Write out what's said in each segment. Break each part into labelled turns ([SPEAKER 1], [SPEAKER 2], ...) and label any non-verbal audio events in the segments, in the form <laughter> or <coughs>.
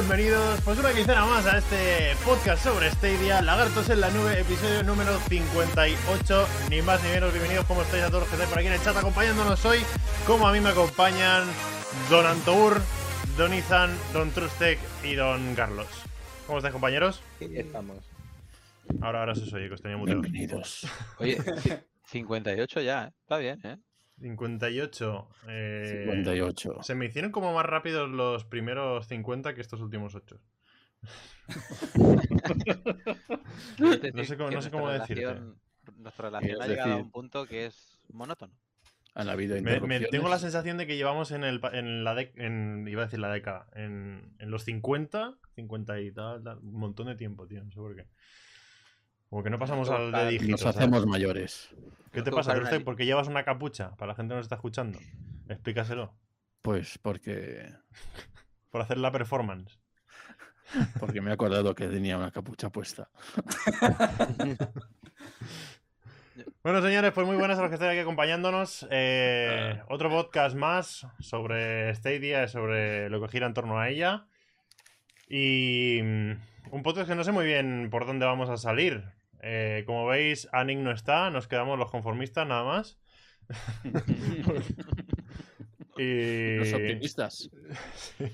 [SPEAKER 1] bienvenidos pues una quincena más a este podcast sobre Stadia, Lagartos en la Nube, episodio número 58, ni más ni menos, bienvenidos, ¿cómo estáis a todos los que estáis por aquí en el chat acompañándonos hoy? Como a mí me acompañan Don Antour, Don Izan, Don Trustec y Don Carlos. ¿Cómo estáis compañeros?
[SPEAKER 2] Aquí estamos.
[SPEAKER 1] Ahora, ahora se os oye, que os tenía mutado.
[SPEAKER 3] Bienvenidos.
[SPEAKER 2] Oye, <laughs> ci- 58 ya, ¿eh? Está bien, ¿eh?
[SPEAKER 1] 58. eh,
[SPEAKER 3] 58.
[SPEAKER 1] Se me hicieron como más rápidos los primeros 50 que estos últimos 8.
[SPEAKER 2] Es decir,
[SPEAKER 1] No sé cómo- no sé cómo
[SPEAKER 2] nuestra
[SPEAKER 1] decirte.
[SPEAKER 2] relación- Nuestra relación ha llegado a un punto que es monótono.
[SPEAKER 3] Han habido
[SPEAKER 1] Me, tengo la sensación de que llevamos en, el, pa- en la dec- en, iba a decir la década, en, en los 50, 50 y tal, tal, un montón de tiempo, tío, no sé por qué. Como que no pasamos al de dígitos.
[SPEAKER 3] Nos
[SPEAKER 1] ¿sabes?
[SPEAKER 3] hacemos mayores.
[SPEAKER 1] ¿Qué te pasa,
[SPEAKER 2] li-
[SPEAKER 1] ¿Por qué llevas una capucha? Para la gente que nos está escuchando. Explícaselo.
[SPEAKER 3] Pues porque, <laughs>
[SPEAKER 1] Por hacer la performance. <laughs>
[SPEAKER 3] porque me he acordado que tenía una capucha puesta. <laughs>
[SPEAKER 1] Bueno, señores, pues muy buenas a los que estáis aquí acompañándonos. Eh, otro podcast más sobre Stadia, sobre lo que gira en torno a ella. Y mm, un podcast que no sé muy bien por dónde vamos a salir. Eh, como veis, Anik no está, nos quedamos los conformistas nada más. <laughs> y...
[SPEAKER 3] Los optimistas. <laughs>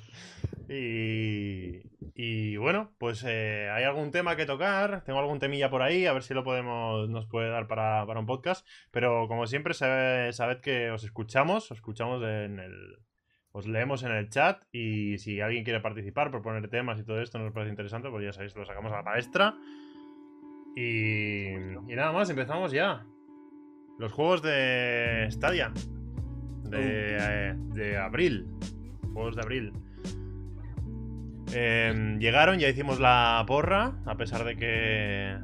[SPEAKER 1] Y, y bueno, pues eh, hay algún tema que tocar, tengo algún temilla por ahí, a ver si lo podemos, nos puede dar para, para un podcast. Pero como siempre, sabe- sabed que os escuchamos, os escuchamos en el. Os leemos en el chat y si alguien quiere participar, proponer temas y todo esto nos parece interesante, pues ya sabéis, lo sacamos a la palestra. Y, y nada más, empezamos ya. Los juegos de Stadia. De, eh, de abril. Juegos de abril. Eh, llegaron, ya hicimos la porra, a pesar de que,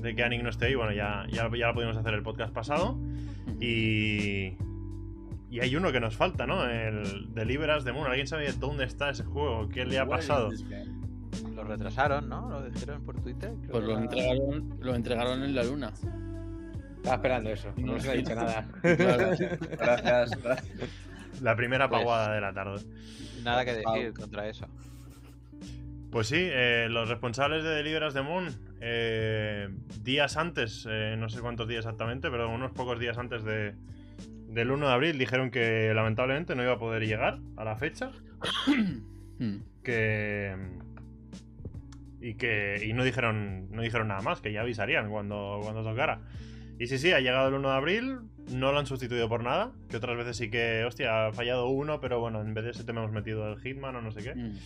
[SPEAKER 1] de que Anik no esté ahí. Bueno, ya, ya, ya lo pudimos hacer el podcast pasado. Y, y hay uno que nos falta, ¿no? El Deliver Us the Moon. ¿Alguien sabe dónde está ese juego? ¿Qué le ha pasado?
[SPEAKER 2] Lo retrasaron, ¿no? Lo dijeron por Twitter. creo
[SPEAKER 3] Pues
[SPEAKER 2] que
[SPEAKER 3] lo
[SPEAKER 2] era-
[SPEAKER 3] entregaron, lo entregaron en la luna.
[SPEAKER 4] Estaba esperando eso, no se ha dicho nada. <laughs> Gracias. gracias.
[SPEAKER 1] La primera
[SPEAKER 2] Pues-
[SPEAKER 1] paguada de la tarde.
[SPEAKER 2] Nada que decir contra eso.
[SPEAKER 1] Pues sí, eh, los responsables de Deliver Us the Moon, eh, días antes, eh, no sé cuántos días exactamente, pero unos pocos días antes de, del 1 de abril, dijeron que lamentablemente no iba a poder llegar a la fecha. <coughs>
[SPEAKER 3] Mm.
[SPEAKER 1] que y que y no dijeron no dijeron nada más que ya avisarían cuando cuando tocara y sí sí ha llegado el 1 de abril no lo han sustituido por nada que otras veces sí que hostia ha fallado uno pero bueno en vez de ese tema hemos metido el Hitman o no sé qué
[SPEAKER 3] Mm.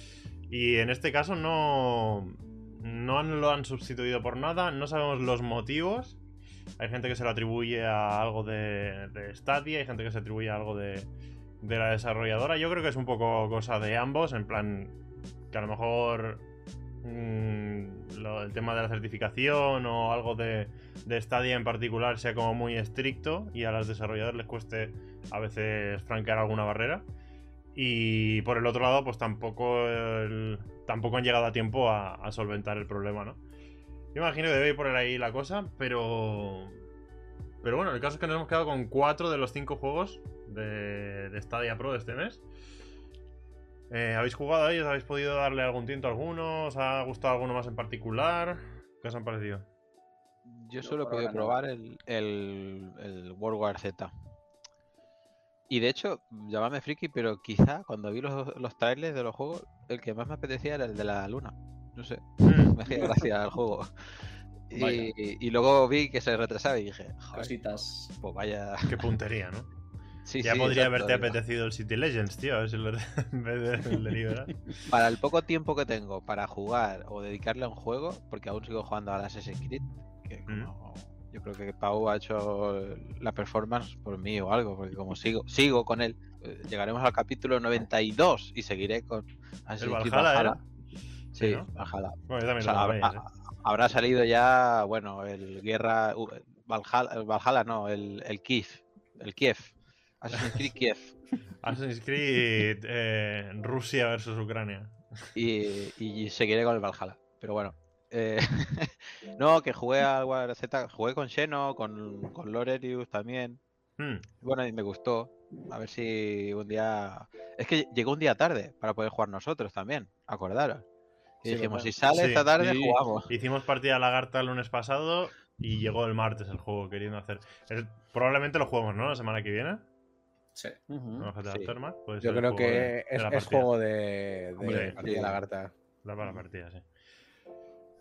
[SPEAKER 1] y en este caso no no lo han sustituido por nada no sabemos los motivos hay gente que se lo atribuye a algo de, de Stadia hay gente que se atribuye a algo de, de la desarrolladora. Yo creo que es un poco cosa de ambos, en plan que a lo mejor mm, el tema de la certificación o algo de, de Stadia en particular sea como muy estricto y a los desarrolladores les cueste a veces franquear alguna barrera. Y por el otro lado, pues tampoco, tampoco han llegado a tiempo a, solventar el problema, ¿no? Imagino que debe ir ahí la cosa, pero. Pero bueno, el caso es que nos hemos quedado con 4 de los 5 juegos de, de Stadia Pro de este mes. Eh, ¿Habéis jugado a ellos? ¿Habéis podido darle algún tiento a alguno? ¿Os ha gustado alguno más en particular? ¿Qué os han parecido?
[SPEAKER 2] Yo solo he podido probar el, el, el World War Z. Y de hecho, llámame friki, pero quizá cuando vi los, los trailers de los juegos, el que más me apetecía era el de la luna. No sé, <laughs> me hacía gracia el juego. Y, y luego vi que se retrasaba y dije, joder,
[SPEAKER 4] Cositas.
[SPEAKER 2] pues vaya.
[SPEAKER 1] Qué puntería, ¿no?
[SPEAKER 2] Sí,
[SPEAKER 1] ya
[SPEAKER 2] sí,
[SPEAKER 1] podría
[SPEAKER 2] exacto,
[SPEAKER 1] haberte apetecido el City Legends, tío, a <laughs> en vez del <laughs> Deliverance.
[SPEAKER 2] Para el poco tiempo que tengo para jugar o dedicarle a un juego, porque aún sigo jugando al Assassin's Creed, que
[SPEAKER 1] Mm.
[SPEAKER 2] como- yo creo que Pau ha hecho la performance por mí o algo, porque como sigo, sigo con él, eh, llegaremos al capítulo 92 y seguiré con
[SPEAKER 1] El
[SPEAKER 2] Assassin's Creed
[SPEAKER 1] Valhalla era.
[SPEAKER 2] Sí,
[SPEAKER 1] ¿no?
[SPEAKER 2] Valhalla.
[SPEAKER 1] Bueno, yo también
[SPEAKER 2] O sea,
[SPEAKER 1] lo ¿eh?
[SPEAKER 2] habrá salido ya, bueno, el Guerra. uh, Valhalla, Valhalla no, el, el Kiev. El Kiev. Assassin's Creed Kiev. <laughs>
[SPEAKER 1] Assassin's Creed eh, Rusia versus Ucrania.
[SPEAKER 2] Y, y seguiré con el Valhalla. Pero bueno. eh, <laughs> no, que jugué al War Z, jugué con Xeno, con, con Lorerius también.
[SPEAKER 1] Hmm,
[SPEAKER 2] Bueno, y me gustó. A ver si un día. Es que llegó un día tarde para poder jugar nosotros también, acordaros. Y
[SPEAKER 4] Sí,
[SPEAKER 2] dijimos, si sale
[SPEAKER 1] Sí,
[SPEAKER 2] esta tarde, jugamos.
[SPEAKER 1] Hicimos partida lagarta el lunes pasado y llegó el martes el juego queriendo hacer. es- probablemente lo juguemos, ¿no? La semana que viene.
[SPEAKER 5] Yo creo
[SPEAKER 1] juego
[SPEAKER 5] que
[SPEAKER 1] de- de
[SPEAKER 5] es,
[SPEAKER 1] la
[SPEAKER 5] juego de, de
[SPEAKER 1] Hombre,
[SPEAKER 5] partida
[SPEAKER 2] sí.
[SPEAKER 5] lagarta.
[SPEAKER 1] Da para la partida, sí.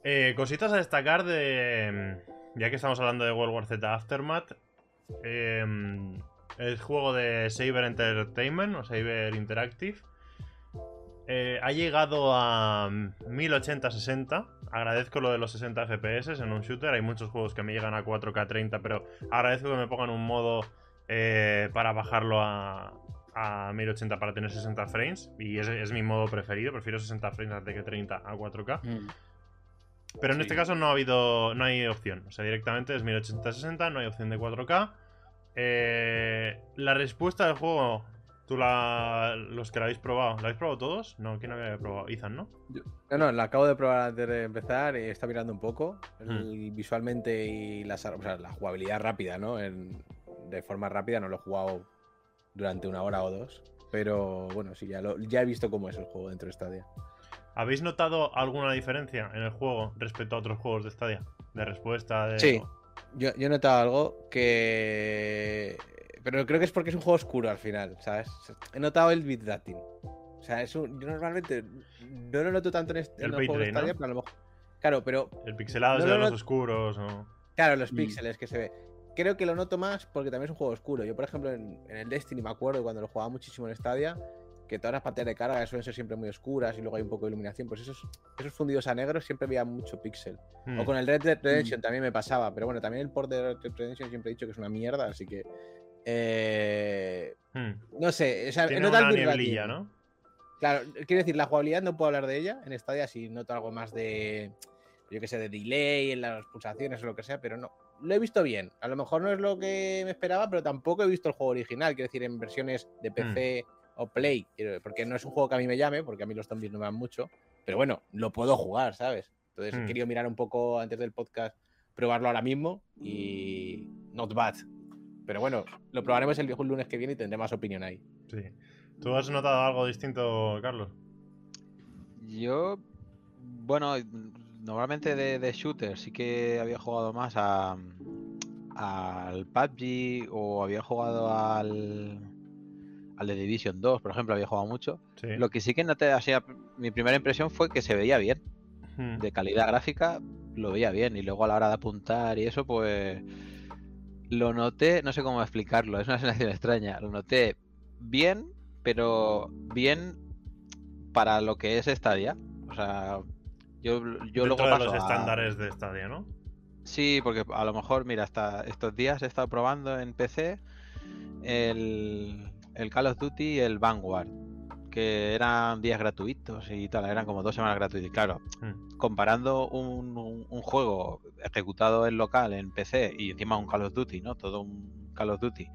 [SPEAKER 1] Eh, cositas a destacar de. Ya que estamos hablando de World War Z Aftermath. eh, el juego de Saber Entertainment o Saber Interactive. eh, ha llegado a 1080-60. Agradezco lo de los 60 FPS en un shooter. Hay muchos juegos que me llegan a 4K 30, pero agradezco que me pongan un modo eh, para bajarlo a, a 1080 para tener 60 frames. Y es, es mi modo preferido. Prefiero 60 frames antes que 30 a 4K.
[SPEAKER 3] Mm.
[SPEAKER 1] Pero en
[SPEAKER 2] Sí.
[SPEAKER 1] este caso no ha habido. No hay opción. O sea, directamente es 1080-60, no hay opción de 4K. Eh, la respuesta del juego. Tú la. Los que la habéis probado. ¿La habéis probado todos? No, ¿quién había probado? Ethan, ¿no?
[SPEAKER 5] No, no, la acabo de probar antes de empezar y está mirando un poco. El- visualmente y o sea, la jugabilidad rápida, ¿no? En- de forma rápida, no lo he jugado durante una hora o dos. Pero bueno, sí, ya, lo, ya he visto cómo es el juego dentro de Stadia.
[SPEAKER 1] ¿Habéis notado alguna diferencia en el juego respecto a otros juegos de Stadia? De respuesta, de.
[SPEAKER 5] Sí. Yo, yo he notado algo que. Pero creo que es porque es un juego oscuro al final, ¿sabes? He notado el bitrating. O sea, es un... yo normalmente no lo noto tanto en, este,
[SPEAKER 1] El
[SPEAKER 5] en los juegos de
[SPEAKER 1] ¿no?
[SPEAKER 5] Stadia, pero a lo mejor. Claro, pero
[SPEAKER 1] El pixelado
[SPEAKER 5] No,
[SPEAKER 1] ese de
[SPEAKER 5] no,
[SPEAKER 1] los
[SPEAKER 5] no.
[SPEAKER 1] oscuros. o-
[SPEAKER 5] Claro, los
[SPEAKER 3] Mm.
[SPEAKER 5] píxeles que se ve. Creo que lo noto más porque también es un juego oscuro. Yo, por ejemplo, en, en el Destiny me acuerdo cuando lo jugaba muchísimo en Stadia, que todas las pantallas de carga suelen ser siempre muy oscuras y luego hay un poco de iluminación. Pues esos, esos fundidos a negro siempre veía mucho píxel.
[SPEAKER 1] Hmm.
[SPEAKER 5] O con el Red Dead Redemption también me pasaba. Pero bueno, también el port de Red Dead Redemption siempre he dicho que es una mierda, así que. eh,
[SPEAKER 1] Hmm.
[SPEAKER 5] no sé, o sea,
[SPEAKER 1] Tiene
[SPEAKER 5] notado
[SPEAKER 1] una nieblilla, ¿no?
[SPEAKER 5] Claro, quiero decir, la jugabilidad no puedo hablar de ella en Stadia si noto algo más de, yo que sé, de delay en las pulsaciones o lo que sea, pero no. Lo he visto bien. A lo mejor no es lo que me esperaba, pero tampoco he visto el juego original, quiero decir, en versiones de PC o Play, porque no es un juego que a mí me llame, porque a mí los zombies no me dan mucho, pero bueno, lo puedo jugar, ¿sabes? Entonces he
[SPEAKER 1] Hmm.
[SPEAKER 5] querido mirar un poco antes del podcast, probarlo ahora mismo y not bad. Pero bueno, lo probaremos el lunes que viene y tendré más opinión ahí.
[SPEAKER 1] Sí. ¿Tú has notado algo distinto, Carlos?
[SPEAKER 2] Yo, bueno, normalmente de, de shooter sí que había jugado más a al PUBG o había jugado al al de Division 2, por ejemplo, había jugado mucho.
[SPEAKER 1] Sí.
[SPEAKER 2] Lo que sí que noté, así, a- mi primera impresión fue que se veía bien,
[SPEAKER 1] Hmm.
[SPEAKER 2] de calidad gráfica, lo veía bien y luego a la hora de apuntar y eso, pues lo noté, no sé cómo explicarlo, es una sensación <laughs> extraña, lo noté bien, pero bien para lo que es Stadia. O sea, yo, yo luego
[SPEAKER 1] de
[SPEAKER 2] paso
[SPEAKER 1] los
[SPEAKER 2] a-
[SPEAKER 1] estándares de Stadia, ¿no?
[SPEAKER 2] Sí, porque a lo mejor, mira, hasta estos días he estado probando en PC el, el Call of Duty y el Vanguard, que eran días gratuitos y tal, eran como dos semanas gratuitos. Y claro,
[SPEAKER 1] Hmm.
[SPEAKER 2] comparando un, un- un juego ejecutado en local, en PC, y encima un Call of Duty, ¿no? Todo un Call of Duty,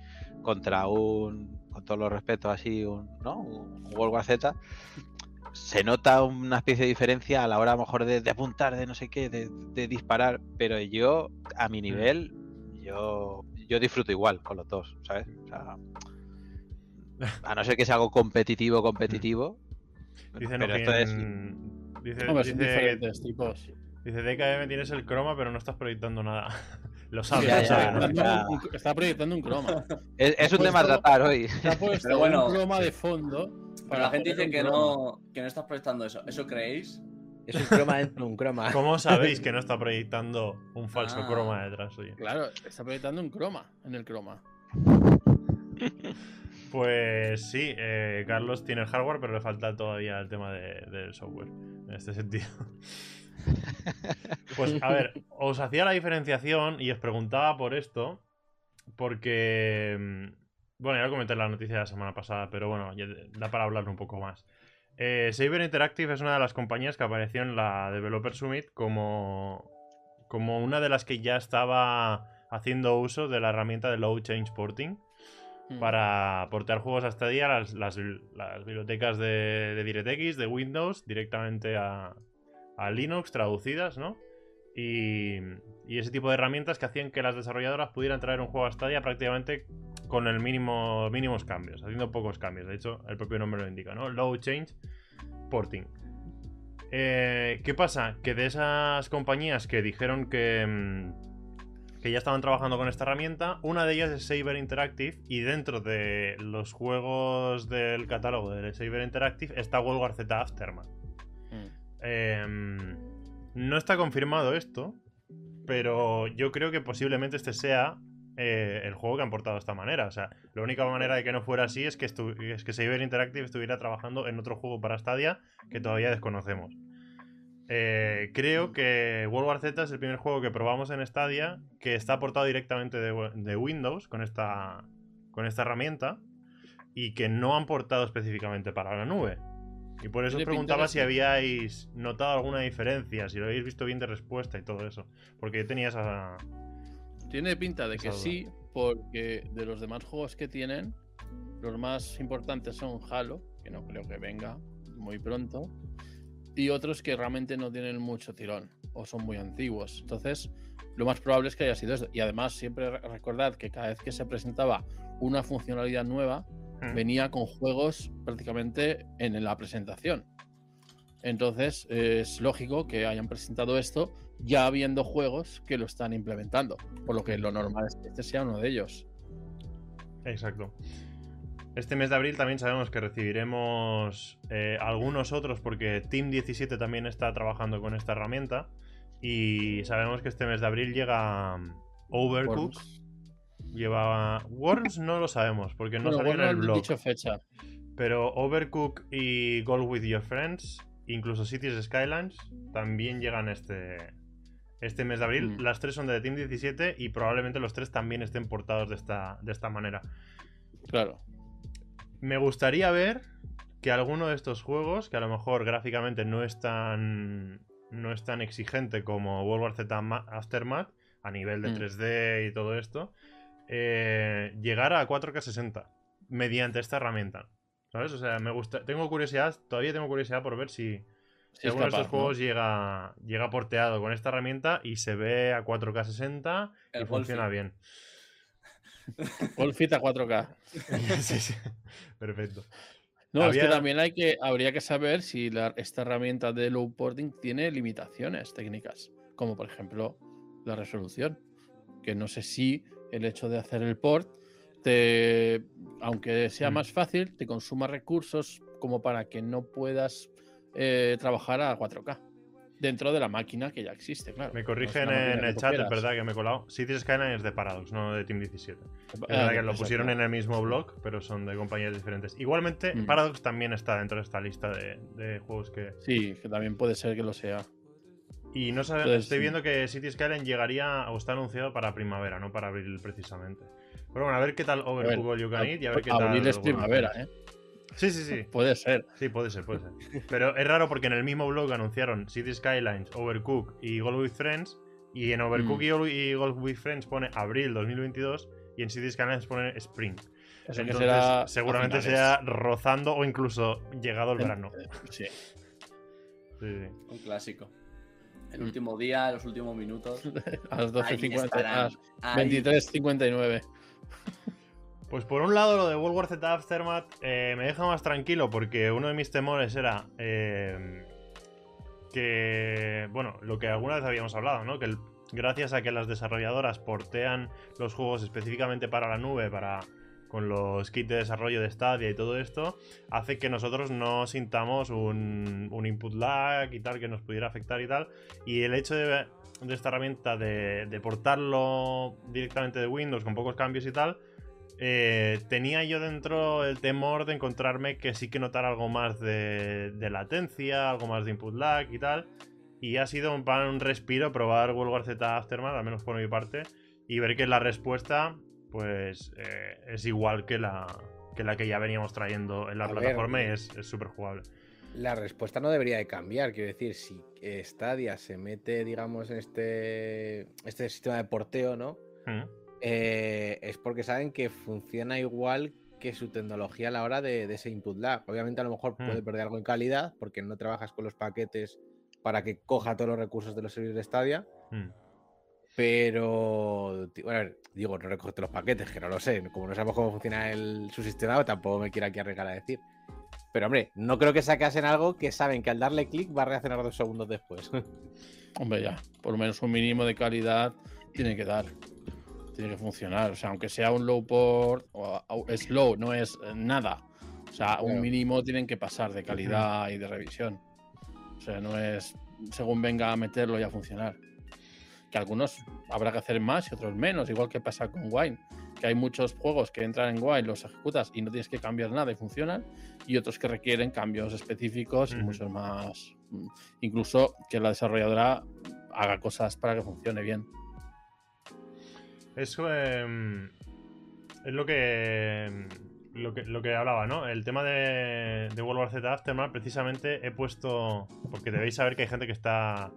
[SPEAKER 2] contra un, con todos los respetos así, un, ¿no? Un World War Z, se nota una especie de diferencia a la hora a lo mejor de, de apuntar, de no sé qué, de, de disparar, pero yo, a mi nivel, yo, yo disfruto igual con los dos, ¿sabes? O sea, a no ser que sea algo competitivo, competitivo.
[SPEAKER 1] Dice
[SPEAKER 2] pero esto es...
[SPEAKER 1] Noquien- Dice,
[SPEAKER 3] Hombre, son
[SPEAKER 1] dice,
[SPEAKER 3] diferentes tipos.
[SPEAKER 1] dice DKM tienes el croma, pero no estás proyectando nada. Lo sabes,
[SPEAKER 2] Ya,
[SPEAKER 1] lo
[SPEAKER 2] ya,
[SPEAKER 1] sabes,
[SPEAKER 2] ya.
[SPEAKER 1] ¿no?
[SPEAKER 3] Está, está proyectando un croma.
[SPEAKER 2] Es, es un tema a tratar hoy.
[SPEAKER 3] Ha puesto
[SPEAKER 4] Pero bueno.
[SPEAKER 3] un croma de fondo.
[SPEAKER 4] Pero la gente dice que
[SPEAKER 3] croma.
[SPEAKER 4] no, que no estás proyectando eso. ¿Eso creéis?
[SPEAKER 5] Es un croma dentro de un croma.
[SPEAKER 1] ¿Cómo <laughs> sabéis que no está proyectando un falso
[SPEAKER 4] Ah.
[SPEAKER 1] croma detrás suyo?
[SPEAKER 3] Claro, está proyectando un croma en el croma.
[SPEAKER 1] Pues sí, eh, Carlos tiene el hardware, pero le falta todavía el tema de- del software, en este sentido. <laughs> Pues a ver, os hacía la diferenciación y os preguntaba por esto, porque... mm, Bueno, ya comenté en la noticia de la semana pasada, pero bueno, ya da para hablar un poco más. Eh, Saber Interactive es una de las compañías que apareció en la Developer Summit como, como una de las que ya estaba haciendo uso de la herramienta de Low Change Porting
[SPEAKER 3] Mm.
[SPEAKER 1] para portear juegos a Stadia las, las, las bibliotecas de, de DirectX, de Windows, directamente a, a Linux traducidas, ¿no? Y, ese tipo de herramientas que hacían que las desarrolladoras pudieran traer un juego a Stadia prácticamente con el mínimo mínimos cambios, haciendo pocos cambios. De hecho, el propio nombre lo indica, ¿no? Low Change Porting. Eh, ¿Qué pasa? Que de esas compañías que dijeron que, mm, que ya estaban trabajando con esta herramienta, una de ellas es Saber Interactive y dentro de los juegos del catálogo de Saber Interactive está World War Z. Em, no está confirmado esto, pero yo creo que posiblemente este sea eh, el juego que han portado de esta manera. O sea, la única manera de que no fuera así es que, es que Saber Interactive estuviera trabajando en otro juego para Stadia que todavía desconocemos. Eh, creo que World War Z es el primer juego que probamos en Stadia que está portado directamente de, de Windows con esta, con esta herramienta y que no han portado específicamente para la nube. Y por eso os preguntaba si habíais notado alguna diferencia, si lo habéis visto bien de respuesta y todo eso. Porque yo tenía esa.
[SPEAKER 3] Tiene pinta de que
[SPEAKER 1] duda.
[SPEAKER 3] sí, porque de los demás juegos que tienen, los más importantes son Halo, que no creo que venga muy pronto, y otros que realmente no tienen mucho tirón o son muy antiguos. Entonces, lo más probable es que haya sido eso. Y además, siempre re- recordad que cada vez que se presentaba una funcionalidad nueva, Venía con juegos prácticamente en la presentación. Entonces es lógico que hayan presentado esto ya habiendo juegos que lo están implementando, por lo que lo normal es que este sea uno de ellos.
[SPEAKER 1] Exacto. Este mes de abril también sabemos que recibiremos eh, algunos otros porque Team 17 también está trabajando con esta herramienta. Y sabemos que este mes de abril llega um, Overcooked.
[SPEAKER 3] Worms.
[SPEAKER 1] Lleva. Worms no lo sabemos porque no
[SPEAKER 3] Bueno,
[SPEAKER 1] salió en el blog.
[SPEAKER 3] dicho fecha.
[SPEAKER 1] Pero Overcook y Gold with Your Friends, incluso Cities Skylines, también llegan este, este mes de abril.
[SPEAKER 3] Mm.
[SPEAKER 1] Las tres son de Team 17 y probablemente los tres también estén portados de esta, de esta manera.
[SPEAKER 3] Claro.
[SPEAKER 1] Me gustaría ver que alguno de estos juegos, que a lo mejor gráficamente no es tan, no es tan exigente como World War Z Ma- Aftermath, a nivel de
[SPEAKER 3] Mm.
[SPEAKER 1] 3D y todo esto, eh, llegara a 4K 60 mediante esta herramienta. ¿Sabes? O sea, me gusta. Tengo curiosidad, todavía tengo curiosidad por ver si, si alguno de estos
[SPEAKER 3] ¿no?
[SPEAKER 1] juegos llega, llega porteado con esta herramienta y se ve a 4K 60 y funciona bien. <laughs>
[SPEAKER 3] Golfit a 4K. <laughs>
[SPEAKER 1] sí, sí. Perfecto.
[SPEAKER 3] No, es que también hay que, habría que saber si la- esta herramienta de low porting tiene limitaciones técnicas, como por ejemplo la resolución, que no sé si el hecho de hacer el port, te, aunque sea
[SPEAKER 1] Mm.
[SPEAKER 3] más fácil, te consuma recursos como para que no puedas eh, trabajar a 4K dentro de la máquina que ya existe, claro.
[SPEAKER 1] Me corrigen en el chat, es verdad que me he colado. Cities Skyline es de Paradox, no de Team 17. Es
[SPEAKER 3] Ah,
[SPEAKER 1] verdad que lo pusieron en el mismo blog, pero son de compañías diferentes. Igualmente,
[SPEAKER 3] Mm.
[SPEAKER 1] Paradox también está dentro de esta lista de, de juegos que.
[SPEAKER 3] Sí, que también puede ser que lo sea.
[SPEAKER 1] Y no sabe-
[SPEAKER 3] Entonces,
[SPEAKER 1] estoy
[SPEAKER 3] sí.
[SPEAKER 1] viendo que City Skyline llegaría o está anunciado para primavera, no para abril precisamente. Pero bueno, a ver qué tal Overcooked All You Can Eat y a ver qué tal.
[SPEAKER 3] Abril es primavera. ¿eh?
[SPEAKER 1] Sí, sí, sí. <laughs>
[SPEAKER 3] Puede ser.
[SPEAKER 1] Sí, puede ser, puede ser. Pero es raro porque en el mismo blog anunciaron City Skylines, Overcooked y Gold with Friends. Y en Overcooked
[SPEAKER 3] Mm.
[SPEAKER 1] y Gold with Friends pone abril 2022 y en City Skylines pone Spring.
[SPEAKER 3] Eso que
[SPEAKER 1] Entonces,
[SPEAKER 3] será a
[SPEAKER 1] seguramente sea rozando o incluso llegado el verano.
[SPEAKER 3] Sí. <laughs>
[SPEAKER 1] Sí, sí.
[SPEAKER 4] Un clásico. El último día, los últimos minutos. <laughs>
[SPEAKER 3] A las
[SPEAKER 4] ahí
[SPEAKER 3] 12.50.
[SPEAKER 4] estarán,
[SPEAKER 3] A las
[SPEAKER 4] ahí.
[SPEAKER 3] 23.59.
[SPEAKER 1] Pues por un lado lo de World War Z Aftermath eh, me deja más tranquilo porque uno de mis temores era eh, que, bueno, lo que alguna vez habíamos hablado, ¿no? Que el- gracias a que las desarrolladoras portean los juegos específicamente para la nube, para con los kits de desarrollo de Stadia y todo esto, hace que nosotros no sintamos un, un input lag y tal que nos pudiera afectar y tal. Y el hecho de, de esta herramienta de, de portarlo directamente de Windows con pocos cambios y tal, eh, tenía yo dentro el temor de encontrarme que sí que notar algo más de, latencia, algo más de input lag y tal. Y ha sido un, un respiro probar World War Z Aftermath, al menos por mi parte, y ver que la respuesta, pues, eh, es igual que la, que la que ya veníamos trayendo en la
[SPEAKER 5] A ver,
[SPEAKER 1] plataforma y es súper jugable.
[SPEAKER 5] La respuesta no debería de cambiar. Quiero decir, si Stadia se mete, digamos, en este, este sistema de porteo, ¿no?
[SPEAKER 1] Mm.
[SPEAKER 5] Eh, es porque saben que funciona igual que su tecnología a la hora de, de ese input lag. Obviamente a lo mejor
[SPEAKER 1] Mm.
[SPEAKER 5] puede perder algo en calidad porque no trabajas con los paquetes para que coja todos los recursos de los servidores de Stadia.
[SPEAKER 1] Mm.
[SPEAKER 5] Pero, bueno, a ver, digo, no todos los paquetes, que no lo sé. Como no sabemos cómo funciona el, su sistema, tampoco me quiero aquí arriesgar a decir. Pero, hombre, no creo que sacasen algo que saben que al darle clic va a reaccionar dos segundos después. <laughs>
[SPEAKER 3] Hombre, ya, por lo menos un mínimo de calidad tiene que dar. Tiene que funcionar. O sea, aunque sea un low port o o slow, no es eh, nada. O sea, un mínimo tienen que pasar de calidad y de revisión. O sea, no es según venga a meterlo y a funcionar. Que algunos habrá que hacer más y otros menos, igual que pasa con Wine. Que hay muchos juegos que entran en Wine, los ejecutas y no tienes que cambiar nada y funcionan. Y otros que requieren cambios específicos y muchos más. mm, Incluso que la desarrolladora haga cosas para que funcione bien.
[SPEAKER 1] Eso em, es lo que, em, lo que lo que hablaba, ¿no? El tema de, de World War Z Aftermath, precisamente he puesto. Porque debéis saber que hay gente que está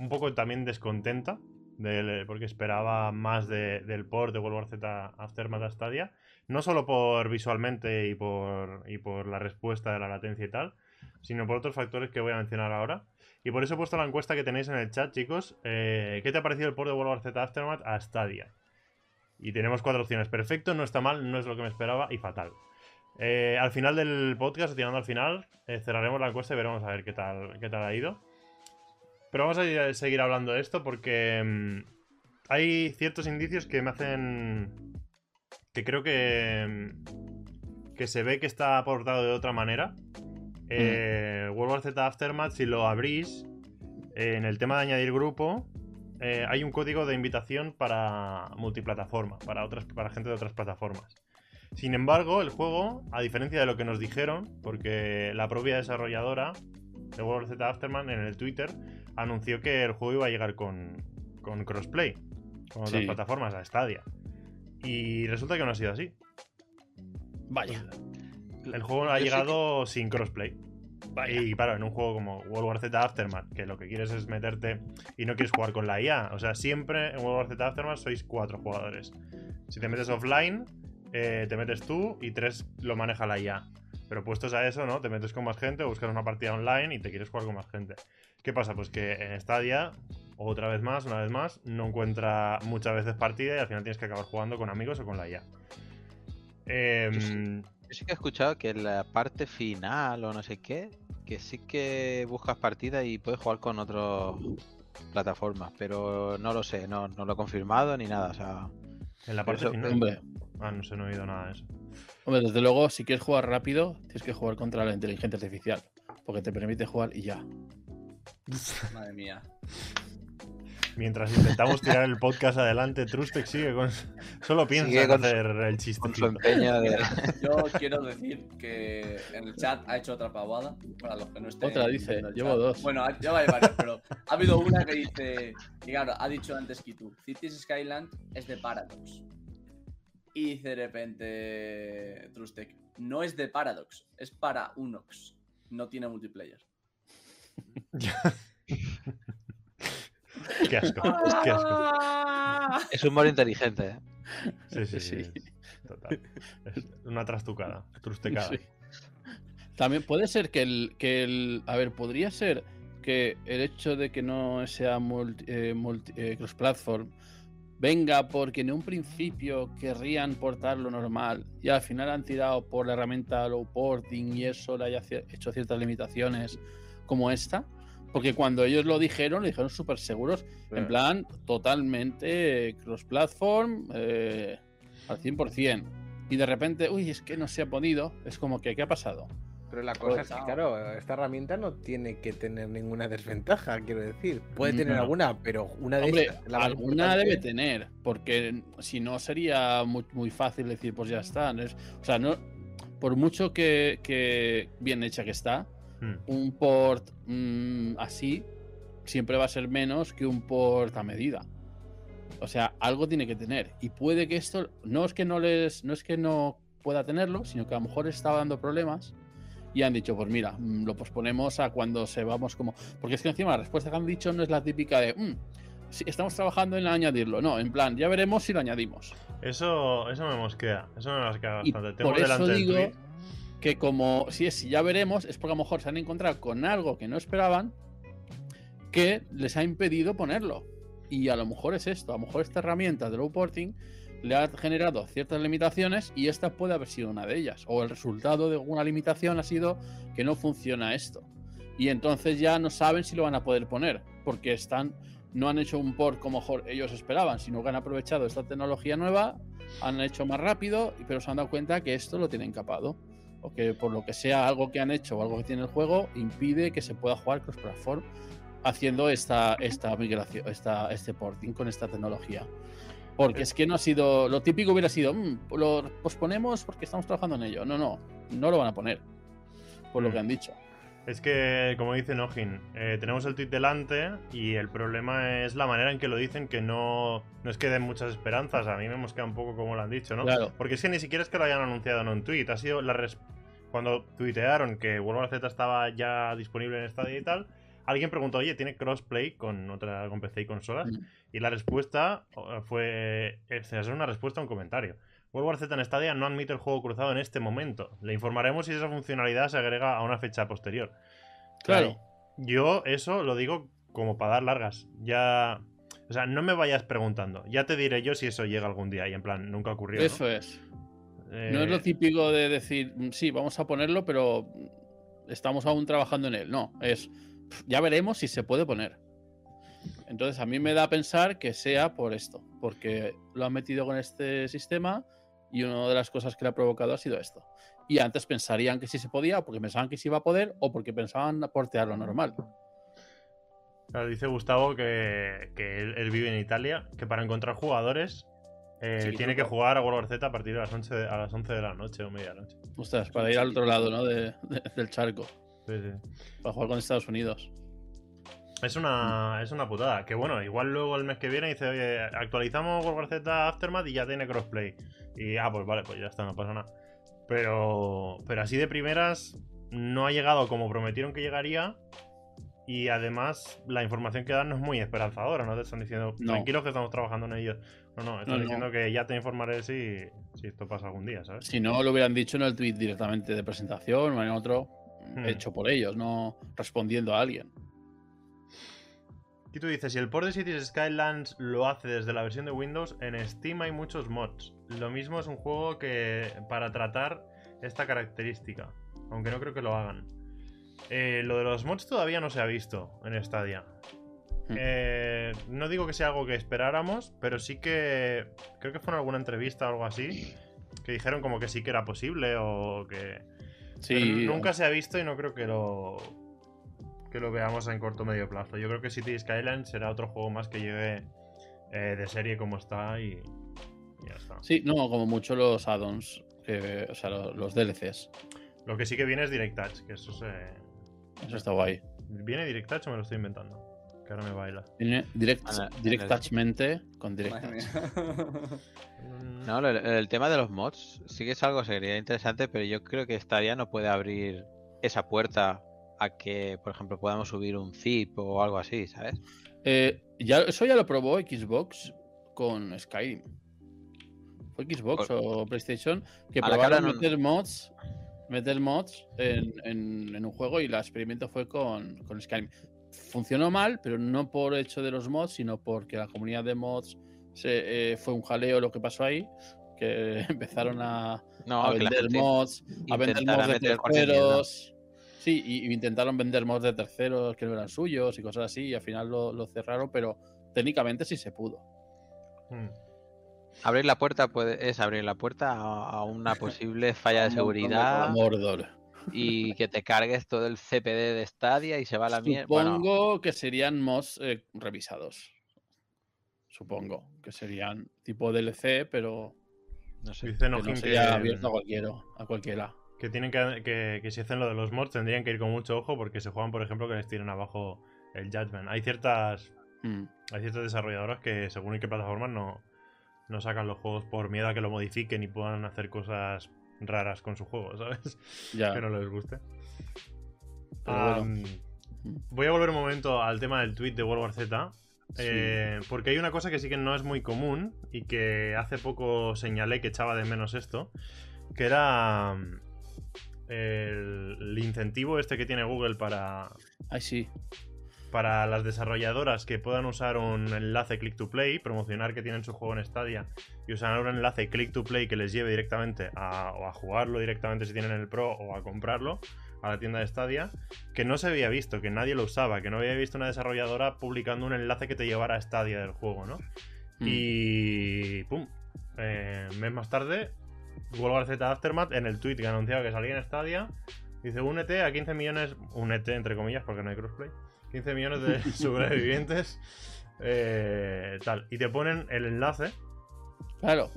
[SPEAKER 1] un poco también descontenta. del- porque esperaba más de- del port de World War Z Aftermath a Stadia. No solo por visualmente y por, y por la respuesta de la latencia y tal, sino por otros factores que voy a mencionar ahora. Y por eso he puesto la encuesta que tenéis en el chat, chicos. Eh, ¿Qué te ha parecido el port de World War Z Aftermath a Stadia? Y tenemos cuatro opciones. Perfecto, no está mal, no es lo que me esperaba y fatal. Eh, al final del podcast, tirando al final, eh, cerraremos la encuesta y veremos a ver qué tal, qué tal ha ido. Pero vamos a ir- seguir hablando de esto porque mm, hay ciertos indicios que me hacen... que creo que... mm, que se ve que está aportado de otra manera. Eh, World War Z Aftermath, si lo abrís, eh, en el tema de añadir grupo, eh, hay un código de invitación para multiplataforma, para, otras, para gente de otras plataformas. Sin embargo, el juego, a diferencia de lo que nos dijeron, porque la propia desarrolladora de World War Z Aftermath en el Twitter anunció que el juego iba a llegar con, con crossplay, con otras
[SPEAKER 3] Sí.
[SPEAKER 1] plataformas, a Stadia. Y resulta que no ha sido así.
[SPEAKER 3] Vaya.
[SPEAKER 1] El juego
[SPEAKER 2] Yo
[SPEAKER 1] ha
[SPEAKER 2] que-
[SPEAKER 1] llegado sin crossplay. Y claro, en un juego como World War Z Aftermath, que lo que quieres es meterte y no quieres jugar con la IA. O sea, siempre en World War Z Aftermath sois cuatro jugadores. Si te metes offline, eh, te metes tú y tres lo maneja la IA. Pero puestos a eso, ¿no? Te metes con más gente buscas una partida online y te quieres jugar con más gente. ¿Qué pasa? Pues que en Stadia, otra vez más, una vez más, no encuentra muchas veces partida y al final tienes que acabar jugando con amigos o con la IA. Em,
[SPEAKER 2] Yo sí que he escuchado que en la parte final o no sé qué, que sí que buscas partida y puedes jugar con otras plataformas, pero no lo sé, no, no lo he confirmado ni nada. O sea,
[SPEAKER 1] en la parte
[SPEAKER 2] eso-
[SPEAKER 1] final.
[SPEAKER 3] Hombre,
[SPEAKER 1] Ah, no sé, no he oído nada de eso.
[SPEAKER 3] hombre, desde luego, si quieres jugar rápido, tienes que jugar contra la inteligencia artificial. Porque te permite jugar y ya. <laughs>
[SPEAKER 4] Madre mía.
[SPEAKER 1] Mientras intentamos tirar el podcast adelante, Trustec sigue con. Solo piensa
[SPEAKER 2] Sigue
[SPEAKER 1] en
[SPEAKER 2] con su-
[SPEAKER 1] hacer el
[SPEAKER 2] con
[SPEAKER 1] chiste.
[SPEAKER 2] su empeño de... <laughs>
[SPEAKER 4] Yo quiero decir que en el chat ha hecho otra pavada. Para los que no estén.
[SPEAKER 3] Otra, dice, llevo dos.
[SPEAKER 4] Bueno, ha- ya hay varias, pero ha habido una que dice. Y claro, ha dicho antes que tú: Cities Skyland es de Paradox. Y dice de repente Trustec: No es de Paradox, es para Unox. No tiene multiplayer. <laughs> <laughs> <laughs>
[SPEAKER 1] Qué asco, qué asco.
[SPEAKER 2] Es humor inteligente. ¿eh?
[SPEAKER 1] Sí, sí, sí.
[SPEAKER 3] Sí.
[SPEAKER 1] Total. Es una trastucada, trustecada.
[SPEAKER 3] Sí. También puede ser que el, que el. A ver, podría ser que el hecho de que no sea multi, eh, multi- eh, cross-platform venga porque en un principio querrían portar lo normal y al final han tirado por la herramienta low porting y eso le haya hecho ciertas limitaciones como esta. Porque cuando ellos lo dijeron, lo dijeron súper seguros, en plan totalmente cross-platform eh, al 100%. Y de repente, uy, es que no se ha podido. Es como que, ¿qué ha pasado?
[SPEAKER 5] Pero la cosa es que, claro, esta herramienta no tiene que tener ninguna desventaja, quiero decir. Puede tener
[SPEAKER 3] No.
[SPEAKER 5] alguna, pero una de
[SPEAKER 3] Hombre,
[SPEAKER 5] estas, la
[SPEAKER 3] alguna
[SPEAKER 5] importante,
[SPEAKER 3] debe tener, porque si no sería muy, muy fácil decir, pues ya está. o sea, no, por mucho que, que bien hecha que está,
[SPEAKER 1] Hmm.
[SPEAKER 3] un port mm, así siempre va a ser menos que un port a medida. O sea, algo tiene que tener. Y puede que esto no es que no les, no es que no pueda tenerlo, sino que a lo mejor estaba dando problemas y han dicho, pues mira, mm, lo posponemos a cuando se vamos como. Porque es que encima la respuesta que han dicho no es la típica de "Mm, sí, estamos trabajando en añadirlo. No, en plan, ya veremos si lo añadimos.
[SPEAKER 1] Eso, eso me mosquea. Eso me mosquea
[SPEAKER 3] Y
[SPEAKER 1] bastante. Tengo
[SPEAKER 3] por eso
[SPEAKER 1] delante el
[SPEAKER 3] digo. Que como si es ya veremos, es porque a lo mejor se han encontrado con algo que no esperaban que les ha impedido ponerlo. Y a lo mejor es esto, a lo mejor esta herramienta de low porting le ha generado ciertas limitaciones y esta puede haber sido una de ellas. O el resultado de una limitación ha sido que no funciona esto. Y entonces ya no saben si lo van a poder poner, porque están, no han hecho un port como mejor ellos esperaban, sino que han aprovechado esta tecnología nueva, han hecho más rápido, pero se han dado cuenta que esto lo tienen capado. O que por lo que sea algo que han hecho o algo que tiene el juego impide que se pueda jugar cross-platform haciendo esta, esta migración, esta, este porting con esta tecnología. Porque es que no ha sido. Lo típico hubiera sido, "Mm, lo posponemos porque estamos trabajando en ello. No, no, no lo van a poner. Por lo
[SPEAKER 1] Mm.
[SPEAKER 3] que han dicho.
[SPEAKER 1] Es que, como dice Nojin, eh, tenemos el tweet delante y el problema es la manera en que lo dicen, que no, no es que den muchas esperanzas. A mí me hemos quedado un poco como lo han dicho, ¿no?
[SPEAKER 3] Claro.
[SPEAKER 1] Porque es que ni siquiera es que lo hayan anunciado en un tweet. Ha sido la res- cuando tuitearon que World of Z estaba ya disponible en Stadia y tal. Alguien preguntó, oye, ¿tiene crossplay con otra con PC y consolas?
[SPEAKER 3] Mm.
[SPEAKER 1] Y la respuesta eh, fue. Es es una respuesta a un comentario. World War Z en Stadia no admite el juego cruzado en este momento. Le informaremos si esa funcionalidad se agrega a una fecha posterior.
[SPEAKER 3] Claro.
[SPEAKER 1] Yo eso lo digo como para dar largas. Ya. O sea, no me vayas preguntando. Ya te diré yo si eso llega algún día. Y en plan, nunca ocurrió. ¿no?
[SPEAKER 3] Eso es.
[SPEAKER 1] Eh,
[SPEAKER 3] No es lo típico de decir, "Mm, sí, vamos a ponerlo, pero estamos aún trabajando en él. No, es, "Pf, ya veremos si se puede poner. Entonces a mí me da a pensar que sea por esto, porque lo han metido con este sistema y una de las cosas que le ha provocado ha sido esto. Y antes pensarían que sí se podía, porque pensaban que sí iba a poder, o porque pensaban portearlo normal.
[SPEAKER 1] Claro, dice Gustavo que, que él, él vive en Italia, que para encontrar jugadores eh,
[SPEAKER 5] Sí,
[SPEAKER 1] tiene que jugar a World War Z a partir de las 11 de, a las 11 de la noche o medianoche.
[SPEAKER 3] Ostras, para ir al otro lado, ¿no? De- de- del charco,
[SPEAKER 1] Sí, sí.
[SPEAKER 3] para jugar con Estados Unidos.
[SPEAKER 1] Es una, es una putada. Que bueno, igual luego el mes que viene dice, oye, actualizamos World War Z Aftermath y ya tiene crossplay. Y ah, pues vale, pues ya está, no pasa nada. Pero, pero así de primeras no ha llegado como prometieron que llegaría. Y además la información que dan no es muy esperanzadora. No te están diciendo,
[SPEAKER 3] No.
[SPEAKER 1] tranquilos que estamos trabajando en ello. No, no, están
[SPEAKER 3] No, no.
[SPEAKER 1] diciendo que ya te informaré si, si esto pasa algún día, ¿sabes?
[SPEAKER 3] Si no, lo hubieran dicho en el tweet directamente de presentación o en otro
[SPEAKER 1] Hmm.
[SPEAKER 3] hecho por ellos, no respondiendo a alguien.
[SPEAKER 1] Y tú dices, si el port de Cities Skylands lo hace desde la versión de Windows, en Steam hay muchos mods. Lo mismo es un juego que para tratar esta característica, aunque no creo que lo hagan. Eh, lo de los mods todavía no se ha visto en Stadia.
[SPEAKER 3] Hmm.
[SPEAKER 1] Eh, no digo que sea algo que esperáramos, pero sí que creo que fue en alguna entrevista o algo así que dijeron como que sí que era posible o que
[SPEAKER 3] Sí,
[SPEAKER 1] nunca se ha visto y no creo que lo que lo veamos en corto o medio plazo. Yo creo que City Skyline será otro juego más que llegue eh, de serie como está y, y ya está.
[SPEAKER 3] sí, no, como mucho los add-ons, que- o sea, lo- los, DLCs.
[SPEAKER 1] Lo que sí que viene es Direct Touch, que eso se...
[SPEAKER 3] Eso está guay.
[SPEAKER 1] ¿Viene Direct Touch o me lo estoy inventando? Que ahora me baila.
[SPEAKER 3] Viene direct,
[SPEAKER 2] el-
[SPEAKER 3] direct
[SPEAKER 2] en el-
[SPEAKER 3] touchmente con direct
[SPEAKER 4] Madre
[SPEAKER 3] touch.
[SPEAKER 4] mía.
[SPEAKER 1] Mm,
[SPEAKER 2] No, el, el tema de los mods sí que es algo sería interesante, pero yo creo que Stadia no puede abrir esa puerta a que, por ejemplo, podamos subir un zip o algo así, ¿sabes?
[SPEAKER 3] Eh, ya, eso ya lo probó Xbox con Skyrim. ¿Fue Xbox
[SPEAKER 2] Por-
[SPEAKER 3] o PlayStation? Que
[SPEAKER 2] A
[SPEAKER 3] probaron
[SPEAKER 2] no-
[SPEAKER 3] meter mods, meter mods en, en- en un juego y el experimento fue con, con Skyrim. Funcionó mal, pero no por hecho de los mods, sino porque la comunidad de mods se, eh, fue un jaleo lo que pasó ahí. Que <laughs> empezaron a,
[SPEAKER 2] No,
[SPEAKER 3] a vender mods, a vender mods de terceros. Sí, y, y intentaron vender mods de terceros que no eran suyos y cosas así, y al final lo, lo cerraron, pero técnicamente sí se pudo.
[SPEAKER 1] mm.
[SPEAKER 2] Abrir la puerta puede, es abrir la puerta a, a una <laughs> posible falla de seguridad.
[SPEAKER 3] Mordor.
[SPEAKER 2] y que te cargues todo el CPD de Stadia y se va a la mierda. Bueno,
[SPEAKER 3] Supongo que serían mods eh, revisados. Supongo que serían tipo DLC, pero
[SPEAKER 2] no sé.
[SPEAKER 1] Dice
[SPEAKER 3] que no
[SPEAKER 1] Nojin que,
[SPEAKER 3] sería abierto a cualquiera. A cualquiera.
[SPEAKER 1] Que tienen que, que, que si hacen lo de los mods tendrían que ir con mucho ojo porque se juegan, por ejemplo, que les tiren abajo el Judgment. Hay ciertas
[SPEAKER 3] Mm.
[SPEAKER 1] hay ciertas desarrolladoras que según en qué plataformas no, no sacan los juegos por miedo a que lo modifiquen y puedan hacer cosas raras con su juego, <laughs> ¿sabes?
[SPEAKER 3] Ya.
[SPEAKER 1] Que no les guste.
[SPEAKER 3] Pero bueno.
[SPEAKER 1] voy a volver un momento al tema del tweet de World War Z.
[SPEAKER 3] Sí.
[SPEAKER 1] eh, porque hay una cosa que sí que no es muy común y que hace poco señalé que echaba de menos esto, que era mm, el, el incentivo este que tiene Google para,
[SPEAKER 3] Ay, sí.
[SPEAKER 1] para las desarrolladoras que puedan usar un enlace click to play, promocionar que tienen su juego en Stadia y usar un enlace click to play que les lleve directamente a, o a jugarlo directamente si tienen el Pro o a comprarlo a la tienda de Stadia, que no se había visto, que nadie lo usaba, que no había visto una desarrolladora publicando un enlace que te llevara a Stadia del juego, ¿no?
[SPEAKER 3] Mm.
[SPEAKER 1] Y pum, eh, mes más tarde, War Z Aftermath en el tweet que anunciaba que salía en Stadia, dice únete a 15 millones, únete entre comillas porque no hay crossplay, 15 millones de <laughs> sobrevivientes, eh, tal, y te ponen el enlace
[SPEAKER 3] Claro.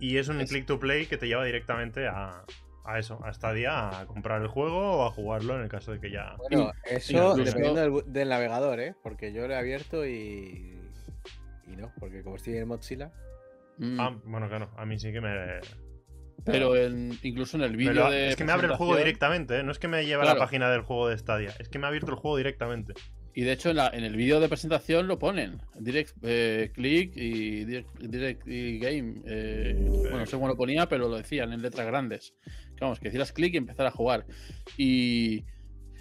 [SPEAKER 1] y es un
[SPEAKER 3] Es-
[SPEAKER 1] click to play que te lleva directamente a, a eso, a Stadia, a comprar el juego o a jugarlo en el caso de que ya...
[SPEAKER 5] Bueno, eso dependiendo del navegador, ¿eh? Porque yo lo he abierto y. Y no, porque como estoy en Mozilla.
[SPEAKER 3] Mm.
[SPEAKER 1] Ah, bueno, claro, a mí sí que me...
[SPEAKER 3] Pero en- incluso en el vídeo de.
[SPEAKER 1] es que me abre el juego directamente, ¿eh? no es que me lleve a la página del juego de Stadia, es que me ha abierto el juego directamente.
[SPEAKER 3] Y de hecho en, la- en el vídeo de presentación lo ponen. Direct eh, click y direct, direct y game. eh, bueno, no sé cómo lo ponía, pero lo decían en letras grandes. Que vamos, que hicieras clic y empezar a jugar. Y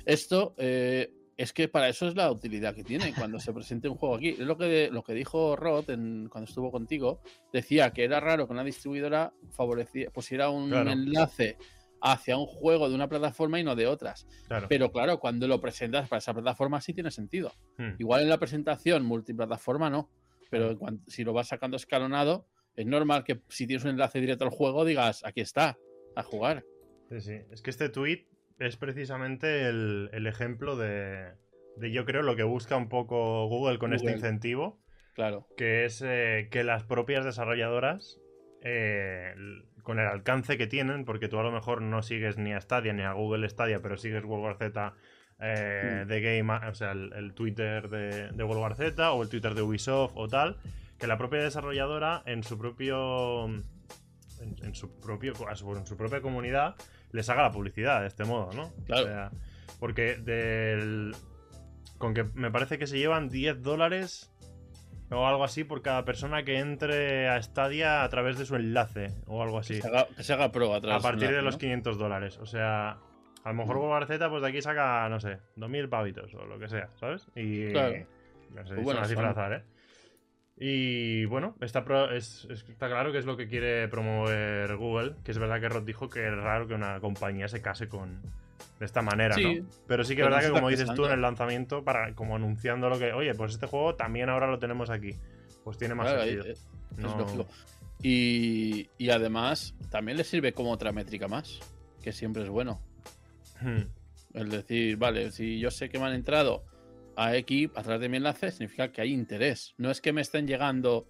[SPEAKER 3] esto eh, es que para eso es la utilidad que tiene cuando se presente un juego aquí. Es lo que, lo que dijo Rod en- cuando estuvo contigo. Decía que era raro que una distribuidora favorecía, pusiera un
[SPEAKER 1] Claro.
[SPEAKER 3] enlace hacia un juego de una plataforma y no de otras.
[SPEAKER 1] Claro.
[SPEAKER 3] Pero claro, cuando lo presentas para esa plataforma sí tiene sentido.
[SPEAKER 1] Hmm.
[SPEAKER 3] Igual en la presentación multiplataforma no, pero cuan- si lo vas sacando escalonado, es normal que si tienes un enlace directo al juego digas, aquí está, a jugar.
[SPEAKER 1] Sí, sí. Es que este tweet es precisamente el, el ejemplo de, de, yo creo, lo que busca un poco Google con este incentivo,
[SPEAKER 3] Claro.
[SPEAKER 1] que es eh, que las propias desarrolladoras, eh, con el alcance que tienen, porque tú a lo mejor no sigues ni a Stadia ni a Google Stadia, pero sigues World War Z eh,
[SPEAKER 3] Mm.
[SPEAKER 1] de Game, o sea, el, el Twitter de, de World War Z o el Twitter de Ubisoft o tal, que la propia desarrolladora en su propio en, en su propio en su propia comunidad les haga la publicidad de este modo, ¿no?
[SPEAKER 3] Claro.
[SPEAKER 1] O sea, porque del con que me parece que se llevan 10 dólares o algo así por cada persona que entre a Stadia a través de su enlace o algo así.
[SPEAKER 3] Que, se haga, que se haga pro
[SPEAKER 1] A
[SPEAKER 3] atrás.
[SPEAKER 1] partir de
[SPEAKER 3] enlace,
[SPEAKER 1] los
[SPEAKER 3] ¿no?
[SPEAKER 1] 500 dólares. O sea, a lo mejor
[SPEAKER 3] Mm.
[SPEAKER 1] War Z, pues de aquí saca, no sé, 2.000 pavitos o lo que sea, ¿sabes? Y.
[SPEAKER 3] Claro.
[SPEAKER 1] No sé,
[SPEAKER 3] Pues
[SPEAKER 1] es
[SPEAKER 3] bueno,
[SPEAKER 1] una cifra al
[SPEAKER 3] son-
[SPEAKER 1] azar, ¿eh? Y bueno, está, pro- es- es- está claro que es lo que quiere promover Google. Que es verdad que Rod dijo que es raro que una compañía se case con. De esta manera,
[SPEAKER 3] Sí,
[SPEAKER 1] ¿no? Pero sí que es verdad que, como dices tú, en el lanzamiento, para como anunciando lo que, oye, pues este juego también ahora lo tenemos aquí. Pues tiene más
[SPEAKER 3] Claro,
[SPEAKER 1] sentido.
[SPEAKER 3] es
[SPEAKER 1] No-
[SPEAKER 3] lógico. Y, y además, también le sirve como otra métrica más, que siempre es bueno.
[SPEAKER 1] Hmm.
[SPEAKER 3] Es decir, vale, si yo sé que me han entrado a X a través de mi enlace, significa que hay interés. No es que me estén llegando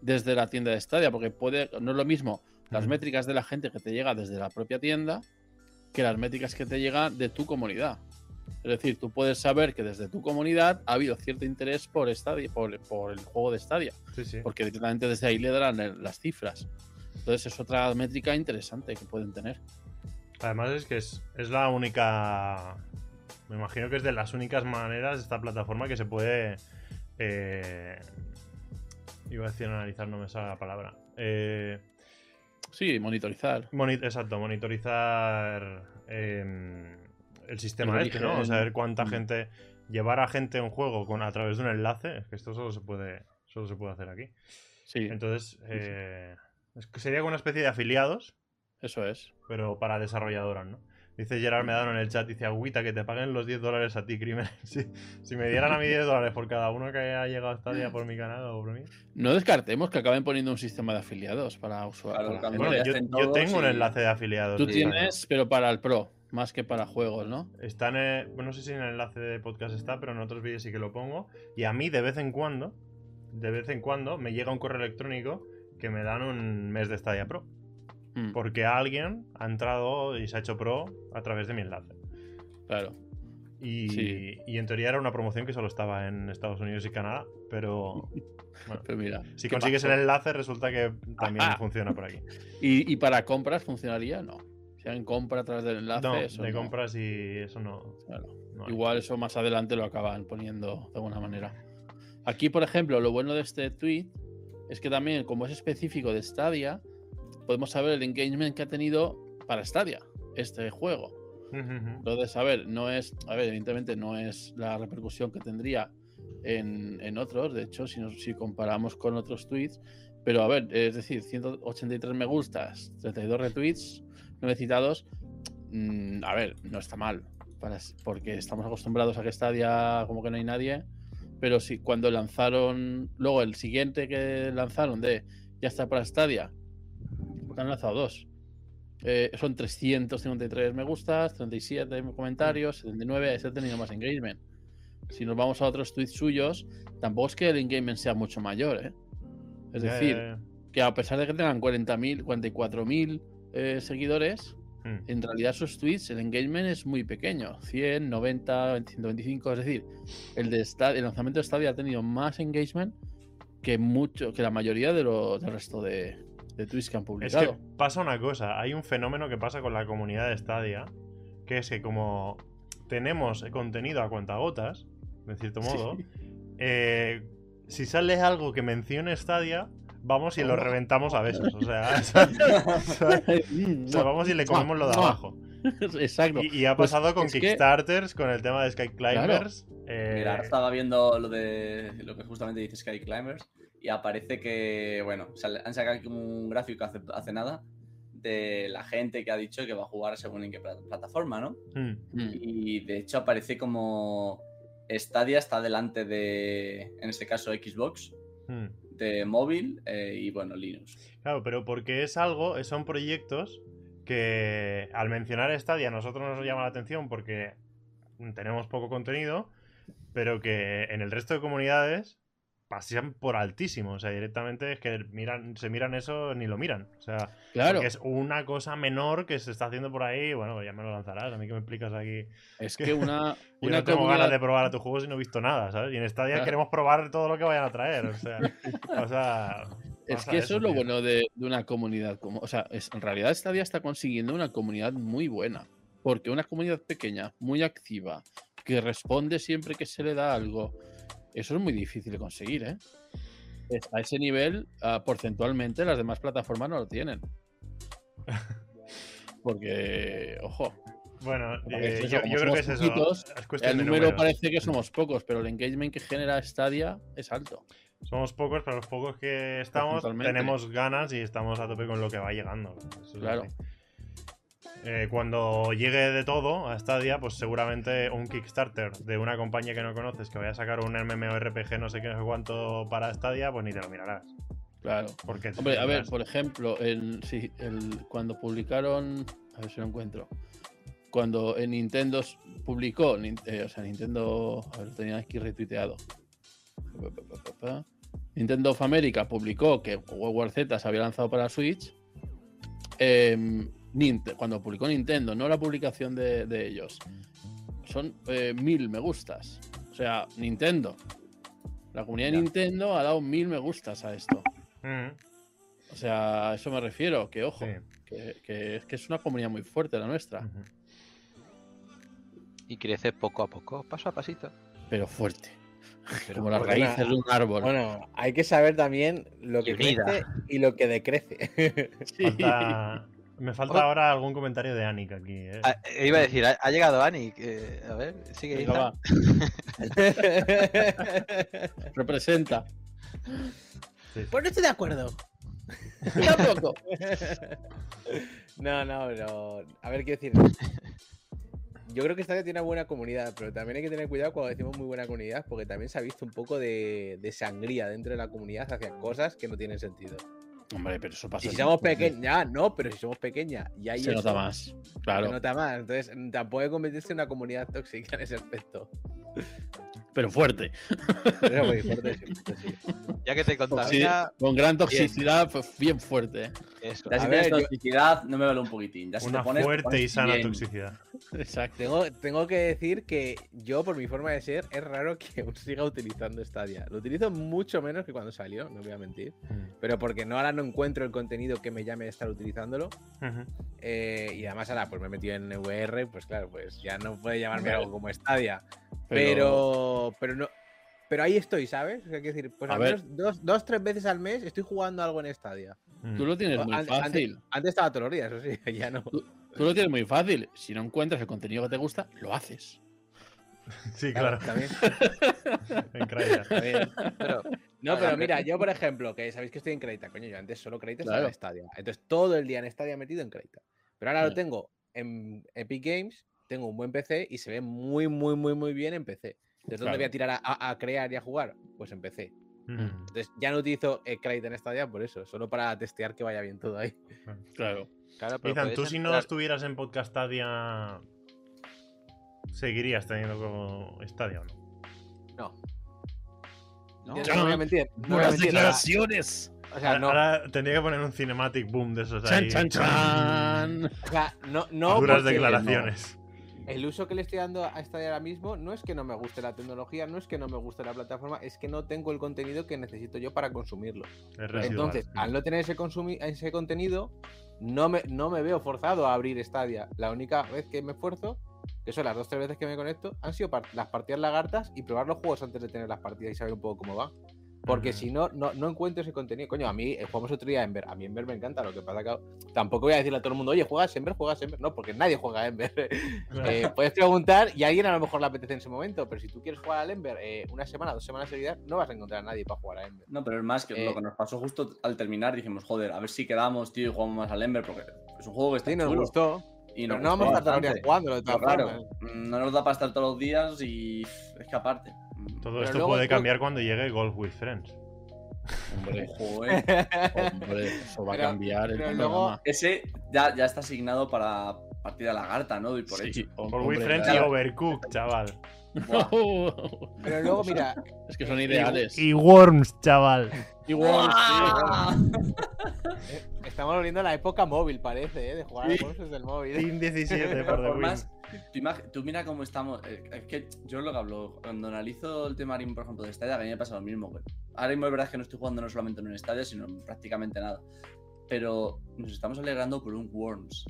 [SPEAKER 3] desde la tienda de Stadia, porque puede, no es lo mismo las métricas de la gente que te llega desde la propia tienda que las métricas que te llegan de tu comunidad. Es decir, tú puedes saber que desde tu comunidad ha habido cierto interés por Stadia, por, por el juego de Stadia,
[SPEAKER 1] Sí, sí.
[SPEAKER 3] porque directamente desde ahí le darán las cifras. Entonces es otra métrica interesante que pueden tener.
[SPEAKER 1] Además es que es, es la única... Me imagino que es de las únicas maneras de esta plataforma que se puede... eh, iba a decir analizar, no me sale la palabra. Eh,
[SPEAKER 3] Sí, monitorizar.
[SPEAKER 1] moni- exacto, monitorizar eh, el sistema
[SPEAKER 3] El
[SPEAKER 1] este, ¿no? O saber cuánta
[SPEAKER 3] Mm.
[SPEAKER 1] gente... Llevar a gente a un juego con, a través de un enlace, es que esto solo se puede, solo se puede hacer aquí.
[SPEAKER 3] Sí,
[SPEAKER 1] Entonces, eh, es que sería como una especie de afiliados,
[SPEAKER 3] eso es.
[SPEAKER 1] pero para desarrolladoras, ¿no? Dice Gerard Medano en el chat, dice, agüita, que te paguen los 10 dólares a ti, crimen. <laughs> Si, si me dieran a mí 10 dólares por cada uno que haya llegado hasta día por mi canal o por mí.
[SPEAKER 3] No descartemos que acaben poniendo un sistema de afiliados para usuarios.
[SPEAKER 1] Bueno, yo, tengo un
[SPEAKER 4] y-
[SPEAKER 1] enlace de afiliados.
[SPEAKER 3] Tú tienes, pero para el Pro. más que para juegos, ¿no?
[SPEAKER 1] Está en el- bueno, no sé si en el enlace de podcast está, pero en otros vídeos sí que lo pongo. Y a mí de vez en cuando, de vez en cuando, me llega un correo electrónico que me dan un mes de Stadia Pro.
[SPEAKER 3] Mm,
[SPEAKER 1] Porque alguien ha entrado y se ha hecho pro a través de mi enlace.
[SPEAKER 3] Claro.
[SPEAKER 1] Y,
[SPEAKER 3] Sí.
[SPEAKER 1] y en teoría era una promoción que solo estaba en Estados Unidos y Canadá, pero <laughs> bueno,
[SPEAKER 3] Pero mira.
[SPEAKER 1] si
[SPEAKER 3] ¿qué
[SPEAKER 1] consigues
[SPEAKER 3] pasó?
[SPEAKER 1] el enlace resulta que también
[SPEAKER 3] Ajá.
[SPEAKER 1] funciona por aquí. <laughs>
[SPEAKER 3] ¿Y, y para compras funcionaría? No. Si alguien compra a través del enlace,
[SPEAKER 1] No,
[SPEAKER 3] eso
[SPEAKER 1] de
[SPEAKER 3] no.
[SPEAKER 1] compras y eso no.
[SPEAKER 3] Claro.
[SPEAKER 1] no.
[SPEAKER 3] Igual eso más adelante lo acaban poniendo de alguna manera. Aquí, por ejemplo, lo bueno de este tweet es que también, como es específico de Stadia, podemos saber el engagement que ha tenido para Stadia, este juego. Entonces, a ver, no es, a ver, evidentemente no es la repercusión que tendría en, en otros, de hecho, si, nos- si comparamos con otros tweets, pero a ver, es decir, 183 me gustas, 32 retweets, 9 citados, mm, a ver, no está mal, para- porque estamos acostumbrados a que Stadia como que no hay nadie, pero sí, cuando lanzaron, luego el siguiente que lanzaron de ya está para Stadia, han lanzado dos. Eh, son 353 me gustas, 37 comentarios, 79, ese ha tenido más engagement. Si nos vamos a otros tweets suyos, tampoco es que el engagement sea mucho mayor, ¿eh? Es decir, que a pesar de que tengan 40.000, 44.000 eh, seguidores.
[SPEAKER 1] Mm.
[SPEAKER 3] en realidad sus tweets, el engagement es muy pequeño, 100, 90, 125, es decir, el, de el lanzamiento de Stadia ha tenido más engagement que mucho, que la mayoría de los del resto de, de tweets que han
[SPEAKER 1] Es que pasa una cosa, hay un fenómeno que pasa con la comunidad de Stadia, que es que como tenemos contenido a cuentagotas, de cierto modo, eh, si sale algo que mencione Stadia, vamos y lo reventamos a besos. O sea, ¿sabes? <laughs> O sea, vamos y le comemos lo de abajo. <laughs>
[SPEAKER 3] Exacto.
[SPEAKER 1] Y, y ha
[SPEAKER 3] Pues
[SPEAKER 1] pasado con
[SPEAKER 3] que-
[SPEAKER 1] Kickstarters, con el tema de Sky Climbers. eh,
[SPEAKER 4] Mira, ahora estaba viendo lo de lo que justamente dice Sky Climbers y aparece que, bueno, sale- han sacado aquí un gráfico hace, hace nada de la gente que ha dicho que va a jugar según en qué pla- plataforma, ¿no?
[SPEAKER 1] mm,
[SPEAKER 3] Mm.
[SPEAKER 4] Y de hecho aparece como Stadia está delante de, en este caso, Xbox,
[SPEAKER 1] mm.
[SPEAKER 4] de móvil eh, y, bueno, Linux.
[SPEAKER 1] Claro, pero porque es algo, son proyectos que al mencionar Stadia a nosotros nos llama la atención porque tenemos poco contenido, pero que en el resto de comunidades pasan por altísimo. O sea, directamente es que miran, se miran eso ni lo miran. O sea,
[SPEAKER 3] Claro,
[SPEAKER 1] es una cosa menor que se está haciendo por ahí. Bueno, ya me lo lanzarás. A mí que me explicas aquí.
[SPEAKER 3] es <laughs> que una,
[SPEAKER 1] Yo
[SPEAKER 3] una
[SPEAKER 1] no tengo
[SPEAKER 3] comunidad-
[SPEAKER 1] ganas de probar a tus juegos y no he visto nada, ¿sabes? Y en Stadia
[SPEAKER 3] Claro.
[SPEAKER 1] queremos probar todo lo que vayan a traer. O sea, o sea
[SPEAKER 3] Es que eso, es lo
[SPEAKER 1] tío.
[SPEAKER 3] bueno de, de una comunidad. Como, o sea, es- en realidad Stadia está consiguiendo una comunidad muy buena. Porque una comunidad pequeña, muy activa, que responde siempre que se le da algo, eso es muy difícil de conseguir, ¿eh? A ese nivel, ah, porcentualmente, las demás plataformas no lo tienen. <laughs> Porque, ojo,
[SPEAKER 1] Bueno, eh, yo, creo que es eso.
[SPEAKER 3] poquitos,
[SPEAKER 1] Es cuestión
[SPEAKER 3] el número
[SPEAKER 1] números.
[SPEAKER 3] parece que somos pocos, pero el engagement que genera Stadia es alto.
[SPEAKER 1] Somos pocos, pero los pocos que estamos tenemos ganas y estamos a tope con lo que va llegando. Eso
[SPEAKER 3] Claro.
[SPEAKER 1] Eh, cuando llegue de todo a Stadia, pues seguramente un Kickstarter de una compañía que no conoces que vaya a sacar un MMORPG no sé qué, no sé cuánto para Stadia, pues ni te lo mirarás.
[SPEAKER 3] Claro.
[SPEAKER 1] Porque
[SPEAKER 3] Hombre, a ver, por ejemplo, en, sí, el- cuando publicaron, a ver si lo encuentro, cuando en Nintendo publicó, eh, o sea, Nintendo, a ver, lo tenía aquí retuiteado. Nintendo of America publicó que World War Z se había lanzado para Switch. Nint- cuando publicó Nintendo, no la publicación de, de ellos, son eh, mil me gustas. O sea, Nintendo. La comunidad de. Nintendo ha dado mil me gustas a esto.
[SPEAKER 1] Mm,
[SPEAKER 3] O sea, a eso me refiero, que ojo,
[SPEAKER 1] sí.
[SPEAKER 3] que, que es que es una comunidad muy fuerte la nuestra.
[SPEAKER 2] Y crece poco a poco, paso a pasito.
[SPEAKER 3] pero fuerte.
[SPEAKER 2] Pero
[SPEAKER 3] Como las raíces
[SPEAKER 5] una-
[SPEAKER 3] de un árbol.
[SPEAKER 5] Bueno, hay que saber también lo que
[SPEAKER 2] Y
[SPEAKER 5] crece y lo que decrece. <laughs>
[SPEAKER 3] Sí.
[SPEAKER 1] Falta- Me falta
[SPEAKER 2] Oh.
[SPEAKER 1] ahora algún comentario de Anik aquí. eh.
[SPEAKER 2] Ah, eh, iba a decir, ha, ha llegado Ani. que- a ver, sigue
[SPEAKER 3] va, <laughs> representa.
[SPEAKER 1] Sí,
[SPEAKER 5] pues no estoy de acuerdo. <laughs>
[SPEAKER 3] Tampoco. <laughs>
[SPEAKER 5] No, no, pero. A ver, quiero decir. Yo creo que Stadia tiene una buena comunidad, pero también hay que tener cuidado cuando decimos muy buena comunidad, porque también se ha visto un poco de, de sangría dentro de la comunidad hacia cosas que no tienen sentido.
[SPEAKER 3] Hombre, pero eso pasa.
[SPEAKER 5] Y si somos pequeños, ya, no, pero si somos pequeñas y hay
[SPEAKER 3] Se
[SPEAKER 5] eso,
[SPEAKER 3] nota más.
[SPEAKER 5] se
[SPEAKER 3] Claro.
[SPEAKER 5] nota más. Entonces, tampoco hay que convertirse en una comunidad tóxica en ese aspecto.
[SPEAKER 3] Pero fuerte.
[SPEAKER 5] Pero muy <laughs> fuerte, sí, sí.
[SPEAKER 2] Ya que te
[SPEAKER 3] Sí,
[SPEAKER 2] contamina,
[SPEAKER 3] con gran toxicidad, pues bien fuerte.
[SPEAKER 2] Eso.
[SPEAKER 4] Ya si
[SPEAKER 5] A
[SPEAKER 4] tienes
[SPEAKER 5] ver, yo-
[SPEAKER 4] toxicidad, no me vale un poquitín. Ya si
[SPEAKER 1] Una
[SPEAKER 4] te pones, te
[SPEAKER 1] fuerte
[SPEAKER 4] pones
[SPEAKER 1] y sana
[SPEAKER 4] bien.
[SPEAKER 1] toxicidad.
[SPEAKER 3] Exacto.
[SPEAKER 5] Tengo, tengo que decir que yo, por mi forma de ser, es raro que <laughs> aún siga utilizando Stadia. Lo utilizo mucho menos que cuando salió, no voy a mentir. Pero porque no ahora no encuentro el contenido que me llame a estar utilizándolo. Eh, y además ahora pues me he metido en VR, pues claro, pues ya no puede llamarme
[SPEAKER 3] Claro.
[SPEAKER 5] algo como Stadia.
[SPEAKER 3] Pero,
[SPEAKER 5] Pero, pero no. Pero ahí estoy, ¿sabes? O sea, quiero decir, pues
[SPEAKER 3] A
[SPEAKER 5] al
[SPEAKER 3] ver.
[SPEAKER 5] menos dos, dos, tres veces al mes estoy jugando algo en Stadia.
[SPEAKER 1] Mm.
[SPEAKER 3] tú lo tienes
[SPEAKER 5] O-
[SPEAKER 3] muy fácil.
[SPEAKER 5] Antes, antes estaba todos los días, eso sí, <laughs> ya no.
[SPEAKER 3] Tú lo tienes muy fácil. Si no encuentras el contenido que te gusta, lo haces. <laughs>
[SPEAKER 1] Sí, claro.
[SPEAKER 5] También, <laughs>
[SPEAKER 1] En.
[SPEAKER 2] Pero,
[SPEAKER 5] No, pero mira, yo por ejemplo, que sabéis que estoy en Creta, coño, yo antes solo Creta estaba en Stadia. Entonces todo el día en Stadia metido en Creta. Pero ahora lo
[SPEAKER 3] Claro.
[SPEAKER 5] tengo en Epic Games, tengo un buen PC y se ve muy, muy, muy, muy bien en PC. Entonces, ¿dónde
[SPEAKER 3] Claro.
[SPEAKER 5] voy a tirar a, a- a crear y a jugar? Pues.
[SPEAKER 1] Mm.
[SPEAKER 5] Entonces, ya no utilizo eh, Creta en Stadia por eso, solo para testear que vaya bien todo ahí. <laughs>
[SPEAKER 3] Claro.
[SPEAKER 2] claro, pero
[SPEAKER 1] Ethan,
[SPEAKER 2] puedes
[SPEAKER 1] tú si no estuvieras en Podcast Stadia, ¿seguirías teniendo como Stadia o no?
[SPEAKER 5] No.
[SPEAKER 2] ¿no?
[SPEAKER 5] No, voy a mentir. No voy a
[SPEAKER 3] Buenas
[SPEAKER 5] mentir,
[SPEAKER 3] declaraciones.
[SPEAKER 5] O sea,
[SPEAKER 1] Ahora,
[SPEAKER 5] no,
[SPEAKER 1] ahora tendría que poner un cinematic boom de esos
[SPEAKER 3] Chan,
[SPEAKER 1] ahí.
[SPEAKER 3] chan, chan.
[SPEAKER 5] o sea, no, no
[SPEAKER 1] Duras declaraciones.
[SPEAKER 5] El uso que le estoy dando a Stadia ahora mismo no es que no me guste la tecnología, no es que no me guste la plataforma, es que no tengo el contenido que necesito yo para consumirlo.
[SPEAKER 1] Residual.
[SPEAKER 5] Entonces, al no tener ese, contenido, no me, no me veo forzado a abrir Stadia. La única vez que me esfuerzo, que son las dos o tres veces que me conecto, han sido par- las partidas lagartas y probar los juegos antes de tener las partidas y saber un poco cómo van. Porque si no, no, no encuentro ese contenido. Coño, a mí eh, jugamos otro día a Ember. A mí Ember me encanta. Lo que pasa que tampoco voy a decirle a todo el mundo, oye, juegas Ember, juegas Ember. No, porque nadie juega a Ember. <laughs> Eh, puedes preguntar y a alguien a lo mejor le apetece en ese momento. Pero si tú quieres jugar al Ember eh, una semana, dos semanas seguidas, no vas a encontrar a nadie para jugar a Ember.
[SPEAKER 4] No, pero es más que
[SPEAKER 5] Eh,
[SPEAKER 4] lo que nos pasó justo al terminar. Dijimos, joder, a ver si quedamos, tío, y jugamos más al Ember, porque es un juego que está
[SPEAKER 5] Sí, nos
[SPEAKER 4] chulo.
[SPEAKER 5] gustó.
[SPEAKER 4] Y
[SPEAKER 5] Pero
[SPEAKER 4] nos
[SPEAKER 5] no vamos a estar todos los días
[SPEAKER 4] bastante.
[SPEAKER 5] jugándolo de
[SPEAKER 4] Pero
[SPEAKER 5] todas
[SPEAKER 4] claro,
[SPEAKER 5] formas.
[SPEAKER 4] mm, no nos da para estar todos los días y es que aparte.
[SPEAKER 1] Todo
[SPEAKER 5] Pero
[SPEAKER 1] esto
[SPEAKER 5] luego
[SPEAKER 1] puede cambiar cuando llegue Golf with Friends.
[SPEAKER 3] Hombre, <laughs>
[SPEAKER 4] Ojo, eh.
[SPEAKER 3] hombre, eso va a cambiar el
[SPEAKER 5] luego-
[SPEAKER 4] Ese ya, ya está asignado para partida lagarta, ¿no? Y por
[SPEAKER 3] Sí,
[SPEAKER 4] hecho.
[SPEAKER 1] Friends y
[SPEAKER 4] claro.
[SPEAKER 1] Overcooked, chaval. <laughs>
[SPEAKER 5] Pero luego, mira, <laughs>
[SPEAKER 3] es que son ideales.
[SPEAKER 1] Y Worms, chaval.
[SPEAKER 3] Igual,
[SPEAKER 4] ¡Buah!
[SPEAKER 5] eh, estamos volviendo a la época móvil, parece, ¿eh? de jugar a juegos desde el móvil.
[SPEAKER 1] Team 17
[SPEAKER 4] De
[SPEAKER 1] por The
[SPEAKER 4] tú, tú mira cómo estamos. eh, Es que yo lo que hablo, cuando analizo el tema por ejemplo, de Stadia, que a mí me pasa lo mismo. güey. Ahora mismo es verdad que no estoy jugando no solamente en un Stadia, sino en prácticamente nada. Pero nos estamos alegrando por un Worms.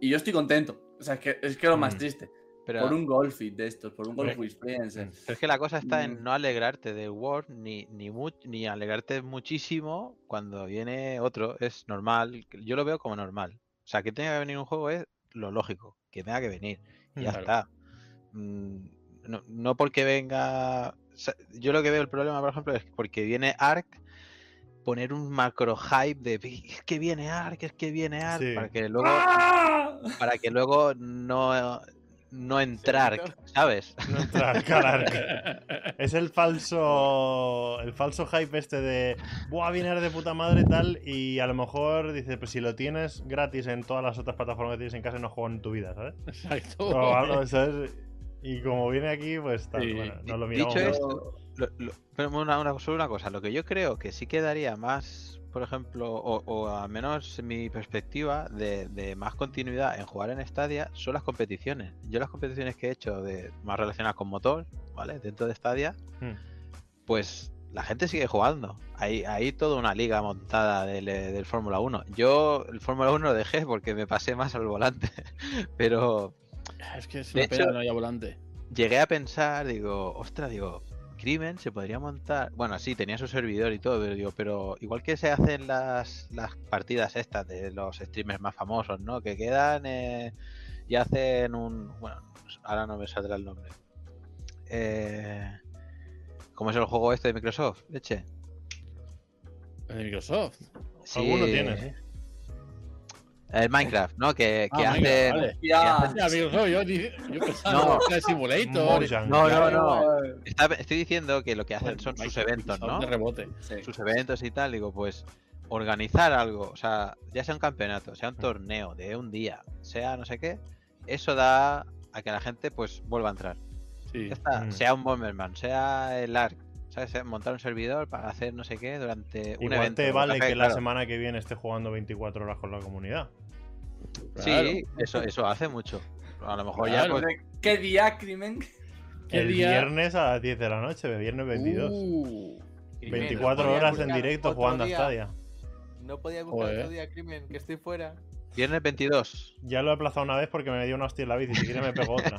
[SPEAKER 4] Y yo estoy contento. O sea, es que es que lo más
[SPEAKER 1] Mm.
[SPEAKER 4] triste.
[SPEAKER 2] Pero,
[SPEAKER 4] Por un Golfit de estos, por un Golf with Friends. eh.
[SPEAKER 2] pero es que la cosa está
[SPEAKER 4] Mm.
[SPEAKER 2] en no alegrarte de War ni, ni, ni alegrarte muchísimo cuando viene otro. Es normal. Yo lo veo como normal. O sea, que tenga que venir un juego es lo lógico. Que tenga que venir. Y ya
[SPEAKER 3] Claro.
[SPEAKER 2] está. Mm, No, no porque venga. o sea, yo lo que veo el problema, por ejemplo, es porque viene Ark. Poner un macro hype de es que viene Ark, es que viene Ark,
[SPEAKER 1] Sí.
[SPEAKER 2] para que luego
[SPEAKER 4] ¡Ah!
[SPEAKER 2] para que luego no, <laughs> no entrar, ¿sabes?
[SPEAKER 1] No entrar, calar. Es el falso. El falso hype este de. Buah, viene de puta madre tal. Y a lo mejor dice, pues si lo tienes gratis en todas las otras plataformas que tienes en casa, no juego en tu vida, ¿sabes?
[SPEAKER 3] Exacto.
[SPEAKER 1] O algo, ¿sabes? Y como viene aquí, pues tal.
[SPEAKER 3] Sí.
[SPEAKER 1] Bueno, nos lo
[SPEAKER 2] Dicho
[SPEAKER 1] miramos.
[SPEAKER 2] esto, Lo- lo- pero una, una- solo una cosa, lo que yo creo que sí quedaría más, por ejemplo, o, o al menos en mi perspectiva, de, de más continuidad en jugar en Stadia son las competiciones. Yo las competiciones que he hecho de más relacionadas con motor, ¿vale? Dentro de Stadia,
[SPEAKER 1] Hmm.
[SPEAKER 2] pues la gente sigue jugando. Hay, hay toda una liga montada del, eh, del Fórmula 1. Yo el Fórmula 1 lo dejé porque me pasé más al volante, <laughs> pero
[SPEAKER 3] Es que es una pena
[SPEAKER 2] hecho-
[SPEAKER 3] no haya volante.
[SPEAKER 2] llegué a pensar, digo, ostras, digo, Crimen se podría montar. Bueno, sí, tenía su servidor y todo, pero digo, pero igual que se hacen las, las partidas estas de los streamers más famosos, ¿no? Que quedan eh, y hacen un. Bueno, ahora no me saldrá el nombre. Eh, ¿Cómo es el juego este de Microsoft? Leche.
[SPEAKER 3] El de Microsoft.
[SPEAKER 1] Alguno
[SPEAKER 2] Sí,
[SPEAKER 1] tiene, sí.
[SPEAKER 2] El Minecraft, ¿no? Que, que
[SPEAKER 3] Ah,
[SPEAKER 2] hace.
[SPEAKER 3] Minecraft, vale.
[SPEAKER 4] Ya,
[SPEAKER 3] Hostia, amigo, no, yo, di- yo pensaba
[SPEAKER 2] No.
[SPEAKER 3] que era Simulator.
[SPEAKER 1] Mojang.
[SPEAKER 2] No, no, no. Está- estoy diciendo que lo que hacen son sus eventos,
[SPEAKER 3] son
[SPEAKER 2] ¿no?
[SPEAKER 3] De rebote.
[SPEAKER 4] sí.
[SPEAKER 2] Sus eventos y tal. Digo, pues organizar algo, o sea, ya sea un campeonato,
[SPEAKER 1] Mm.
[SPEAKER 2] sea un torneo de un día, sea no sé qué, eso da a que la gente pues vuelva a entrar.
[SPEAKER 3] Sí.
[SPEAKER 2] Ya está,
[SPEAKER 1] Mm.
[SPEAKER 2] sea un Bomberman, sea el ARC, ¿sabes? Sea Montar un servidor para hacer no sé qué durante un
[SPEAKER 1] Igual
[SPEAKER 2] evento.
[SPEAKER 1] te vale que la semana que viene esté jugando 24 horas con la comunidad.
[SPEAKER 3] Claro.
[SPEAKER 2] Sí, eso, eso hace mucho. A lo mejor
[SPEAKER 3] Claro.
[SPEAKER 2] ya pues,
[SPEAKER 4] ¿Qué día, crimen?
[SPEAKER 3] ¿Qué
[SPEAKER 1] el
[SPEAKER 3] día?
[SPEAKER 1] viernes a las 10 de la noche, viernes 22.
[SPEAKER 3] Uh,
[SPEAKER 5] Crimen,
[SPEAKER 1] 24
[SPEAKER 5] no podía
[SPEAKER 1] horas en directo jugando a
[SPEAKER 5] día.
[SPEAKER 1] Stadia.
[SPEAKER 5] No podía buscar
[SPEAKER 3] Joder.
[SPEAKER 5] otro día, crimen, que estoy fuera.
[SPEAKER 2] viernes 22.
[SPEAKER 1] Ya lo he aplazado una vez porque me dio una hostia en la bici. Si quieres me pego otra.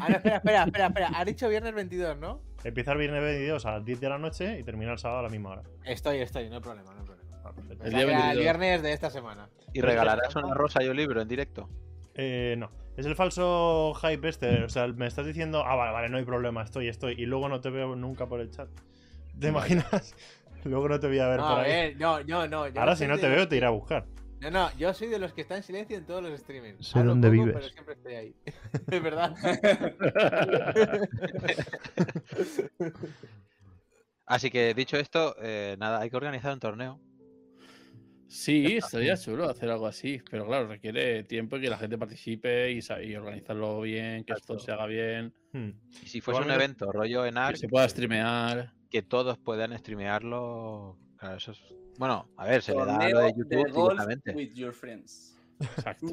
[SPEAKER 5] Ah, no, espera, espera, espera, espera. Has dicho viernes 22, ¿no?
[SPEAKER 1] Empieza el viernes 22 a las 10 de la noche y termina el sábado a la misma hora.
[SPEAKER 5] Estoy, estoy, no hay problema, no hay problema.
[SPEAKER 1] Ah.
[SPEAKER 3] El día
[SPEAKER 5] el
[SPEAKER 3] 22.
[SPEAKER 5] viernes de esta semana.
[SPEAKER 2] Y regalarás una rosa y un libro en directo.
[SPEAKER 1] Eh, no. Es el falso hype este. O sea, me estás diciendo, ah, vale, vale, no hay problema, estoy, estoy. Y luego no te veo nunca por el chat. ¿Te imaginas? <laughs> luego no te voy a ver
[SPEAKER 5] No,
[SPEAKER 1] por
[SPEAKER 5] a
[SPEAKER 1] ahí.
[SPEAKER 5] ver, no, no, no. yo
[SPEAKER 1] Ahora si no te veo te iré a buscar.
[SPEAKER 5] No, no, yo soy de los que está en silencio en todos los streamings.
[SPEAKER 1] Sé dónde
[SPEAKER 5] poco,
[SPEAKER 1] vives.
[SPEAKER 5] Pero siempre estoy ahí. <laughs> Es verdad. <laughs>
[SPEAKER 2] Así que dicho esto, eh, nada, hay que organizar un torneo.
[SPEAKER 3] Sí, estaría chulo hacer algo así, pero claro, requiere tiempo y que la gente participe y, organizarlo bien, que esto se haga bien,
[SPEAKER 1] Hmm.
[SPEAKER 2] Y si fuese un evento rollo en
[SPEAKER 3] que
[SPEAKER 2] ARC,
[SPEAKER 3] se pueda streamear.
[SPEAKER 2] que todos puedan streamearlo. Claro, eso es. Bueno, a ver, se le da lo de
[SPEAKER 4] de
[SPEAKER 2] YouTube
[SPEAKER 4] golf
[SPEAKER 2] directamente.
[SPEAKER 4] with your friends.
[SPEAKER 3] Exacto.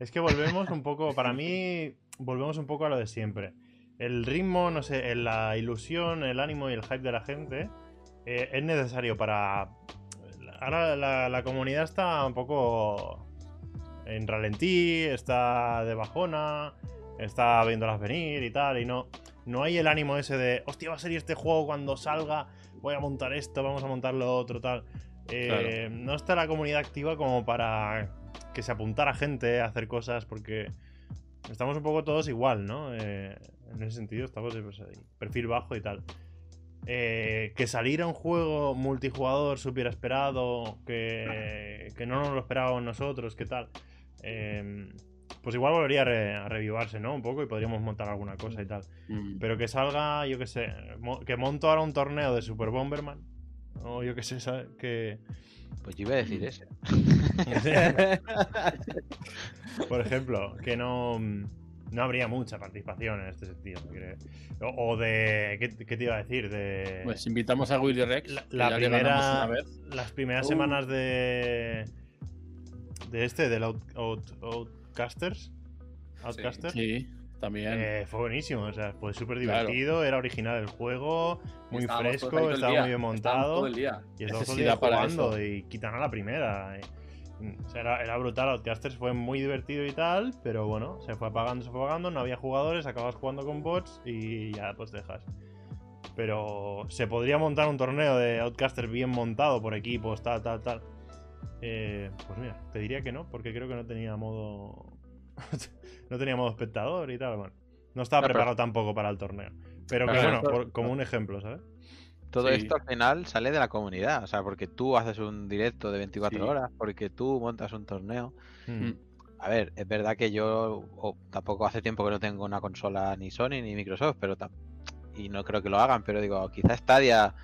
[SPEAKER 1] Es que volvemos un poco, para <laughs> mí, volvemos un poco a lo de siempre. El ritmo, no sé, la ilusión, el ánimo y el hype de la gente eh, es necesario para... Ahora la, la comunidad está un poco en ralentí, está de bajona, está viéndolas venir y tal, y no, no hay el ánimo ese de, hostia, va a salir este juego cuando salga, voy a montar esto, vamos a montar lo otro, tal. Eh, No está la comunidad activa como para que se apuntara gente a hacer cosas porque estamos un poco todos igual, ¿no? Eh, en ese sentido estamos ahí, perfil bajo y tal. Eh, que saliera un juego multijugador súper esperado, que, que no nos lo esperábamos nosotros, ¿qué tal? Eh, pues igual volvería a, re- a revivarse, ¿no? Un poco y podríamos montar alguna cosa y tal.
[SPEAKER 3] Mm.
[SPEAKER 1] Pero que salga, yo qué sé, que monto ahora un torneo de Super Bomberman. O yo qué sé, ¿sabes? Que,
[SPEAKER 2] Pues yo iba a decir ese. <laughs> <laughs>
[SPEAKER 1] Por ejemplo, que no, no habría mucha participación en este sentido. O, o de. ¿qué, qué te iba a decir? De.
[SPEAKER 3] Pues invitamos a Willy Rex.
[SPEAKER 1] la, primera.
[SPEAKER 3] una vez.
[SPEAKER 1] Las primeras
[SPEAKER 4] Uh.
[SPEAKER 1] semanas de. De este, del Out- Out- Outcasters. Outcasters.
[SPEAKER 3] Sí, también.
[SPEAKER 1] eh, fue buenísimo, o sea, fue súper
[SPEAKER 3] Claro.
[SPEAKER 1] divertido, era original el juego, muy
[SPEAKER 4] Estábamos
[SPEAKER 1] fresco, estaba
[SPEAKER 4] día,
[SPEAKER 1] muy bien montado.
[SPEAKER 4] Todo el día.
[SPEAKER 1] Y estamos todo el día
[SPEAKER 3] para
[SPEAKER 1] jugando
[SPEAKER 3] eso.
[SPEAKER 1] y quitan a la primera. y- mm, o sea, era, era brutal. Outcasters fue muy divertido y tal, pero bueno, se fue apagando, se fue apagando, no había jugadores, acabas jugando con bots y ya pues dejas. Pero se podría montar un torneo de Outcasters bien montado por equipos, tal, tal, tal. Eh, pues mira, te diría que no, porque creo que no tenía modo. <laughs> no tenía modo espectador y tal. Bueno, no estaba
[SPEAKER 2] No, pero-
[SPEAKER 1] preparado tampoco para el torneo. Pero que bueno, por- como un ejemplo, ¿sabes?
[SPEAKER 2] Todo
[SPEAKER 3] Sí.
[SPEAKER 2] esto al final sale de la comunidad. O sea, porque tú haces un directo de 24
[SPEAKER 3] Sí.
[SPEAKER 2] horas, porque tú montas un torneo.
[SPEAKER 1] Mm.
[SPEAKER 2] A ver, es verdad que yo o, tampoco hace tiempo que no tengo una consola ni Sony ni Microsoft, pero y no creo que lo hagan, pero digo, quizá Stadia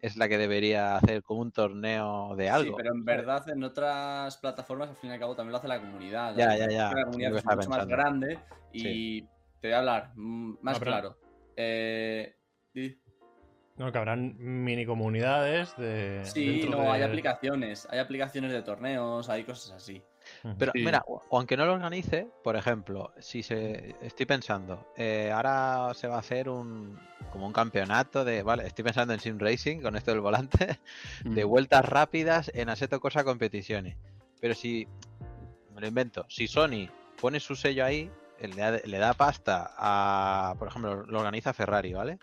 [SPEAKER 2] es la que debería hacer como un torneo de algo.
[SPEAKER 4] Sí, pero en verdad en otras plataformas al fin y al cabo también lo hace la comunidad.
[SPEAKER 2] Ya,
[SPEAKER 4] La
[SPEAKER 2] ya, ya,
[SPEAKER 4] La comunidad
[SPEAKER 2] es
[SPEAKER 4] mucho
[SPEAKER 2] estaba
[SPEAKER 4] más
[SPEAKER 2] pensando.
[SPEAKER 4] grande y te voy a hablar mm, más
[SPEAKER 1] No,
[SPEAKER 4] claro. Eh,
[SPEAKER 1] No, que habrán mini comunidades de.
[SPEAKER 4] sí, no, hay aplicaciones. Hay aplicaciones de torneos, hay cosas así.
[SPEAKER 2] Pero
[SPEAKER 3] Sí.
[SPEAKER 2] mira, o- aunque no lo organice, por ejemplo, si se estoy pensando, eh, ahora se va a hacer un como un campeonato de, vale, estoy pensando en sim racing con esto del volante, <laughs> de vueltas rápidas en Assetto Corsa competiciones. Pero si me lo invento, si Sony pone su sello ahí, le da, le da pasta a, por ejemplo, lo organiza Ferrari, ¿vale?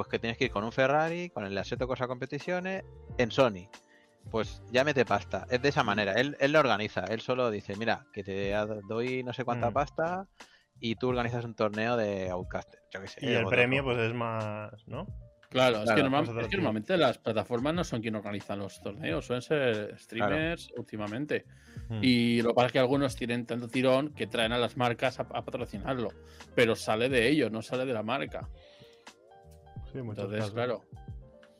[SPEAKER 2] Pues que tienes que ir con un Ferrari, con el Assetto Corsa competiciones en Sony. Pues ya mete pasta. Es de esa manera. Él, él lo organiza. Él solo dice, mira, que te doy no sé cuánta
[SPEAKER 1] Mm.
[SPEAKER 2] pasta y tú organizas un torneo de Outcaster. Yo qué sé.
[SPEAKER 1] Y el premio,
[SPEAKER 2] otro.
[SPEAKER 1] pues es más. ¿No?
[SPEAKER 3] Claro, es, que normal-
[SPEAKER 1] cosas de
[SPEAKER 3] es que
[SPEAKER 1] otro
[SPEAKER 3] normalmente las plataformas no son quien organizan los torneos, suelen ser streamers últimamente.
[SPEAKER 1] Hmm.
[SPEAKER 3] Y lo que pasa es que algunos tienen tanto tirón que traen a las marcas a, a patrocinarlo. Pero sale de ellos, no sale de la marca.
[SPEAKER 1] Sí,
[SPEAKER 3] Entonces,
[SPEAKER 1] casos.
[SPEAKER 3] claro,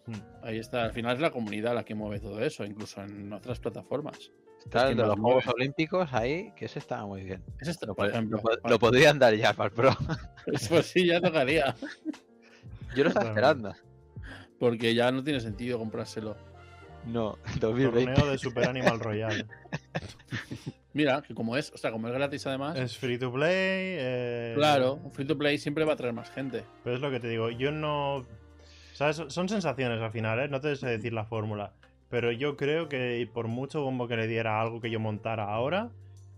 [SPEAKER 1] Hmm.
[SPEAKER 3] ahí está. Al final es la comunidad la que mueve todo eso, incluso en otras plataformas.
[SPEAKER 2] Está el de los Juegos. Olímpicos ahí, que ese estaba muy bien.
[SPEAKER 3] Es esto,
[SPEAKER 2] Lo,
[SPEAKER 3] por ejemplo.
[SPEAKER 2] lo pod- lo podrían dar ya para el Pro. <laughs>
[SPEAKER 3] Pues sí, ya tocaría.
[SPEAKER 2] Yo lo estaba esperando.
[SPEAKER 3] Porque ya no tiene sentido comprárselo.
[SPEAKER 2] No, <laughs> 2020.
[SPEAKER 1] Torneo de Super Animal Royale. <laughs>
[SPEAKER 3] Mira, que como es, o sea, como es gratis además,
[SPEAKER 1] es free to play. eh,
[SPEAKER 3] claro, un free to play siempre va a traer más gente.
[SPEAKER 1] Pero es lo que te digo, yo no. ¿Sabes? Son sensaciones al final, ¿eh? No te sé decir la fórmula. Pero yo creo que por mucho bombo que le diera a algo que yo montara ahora,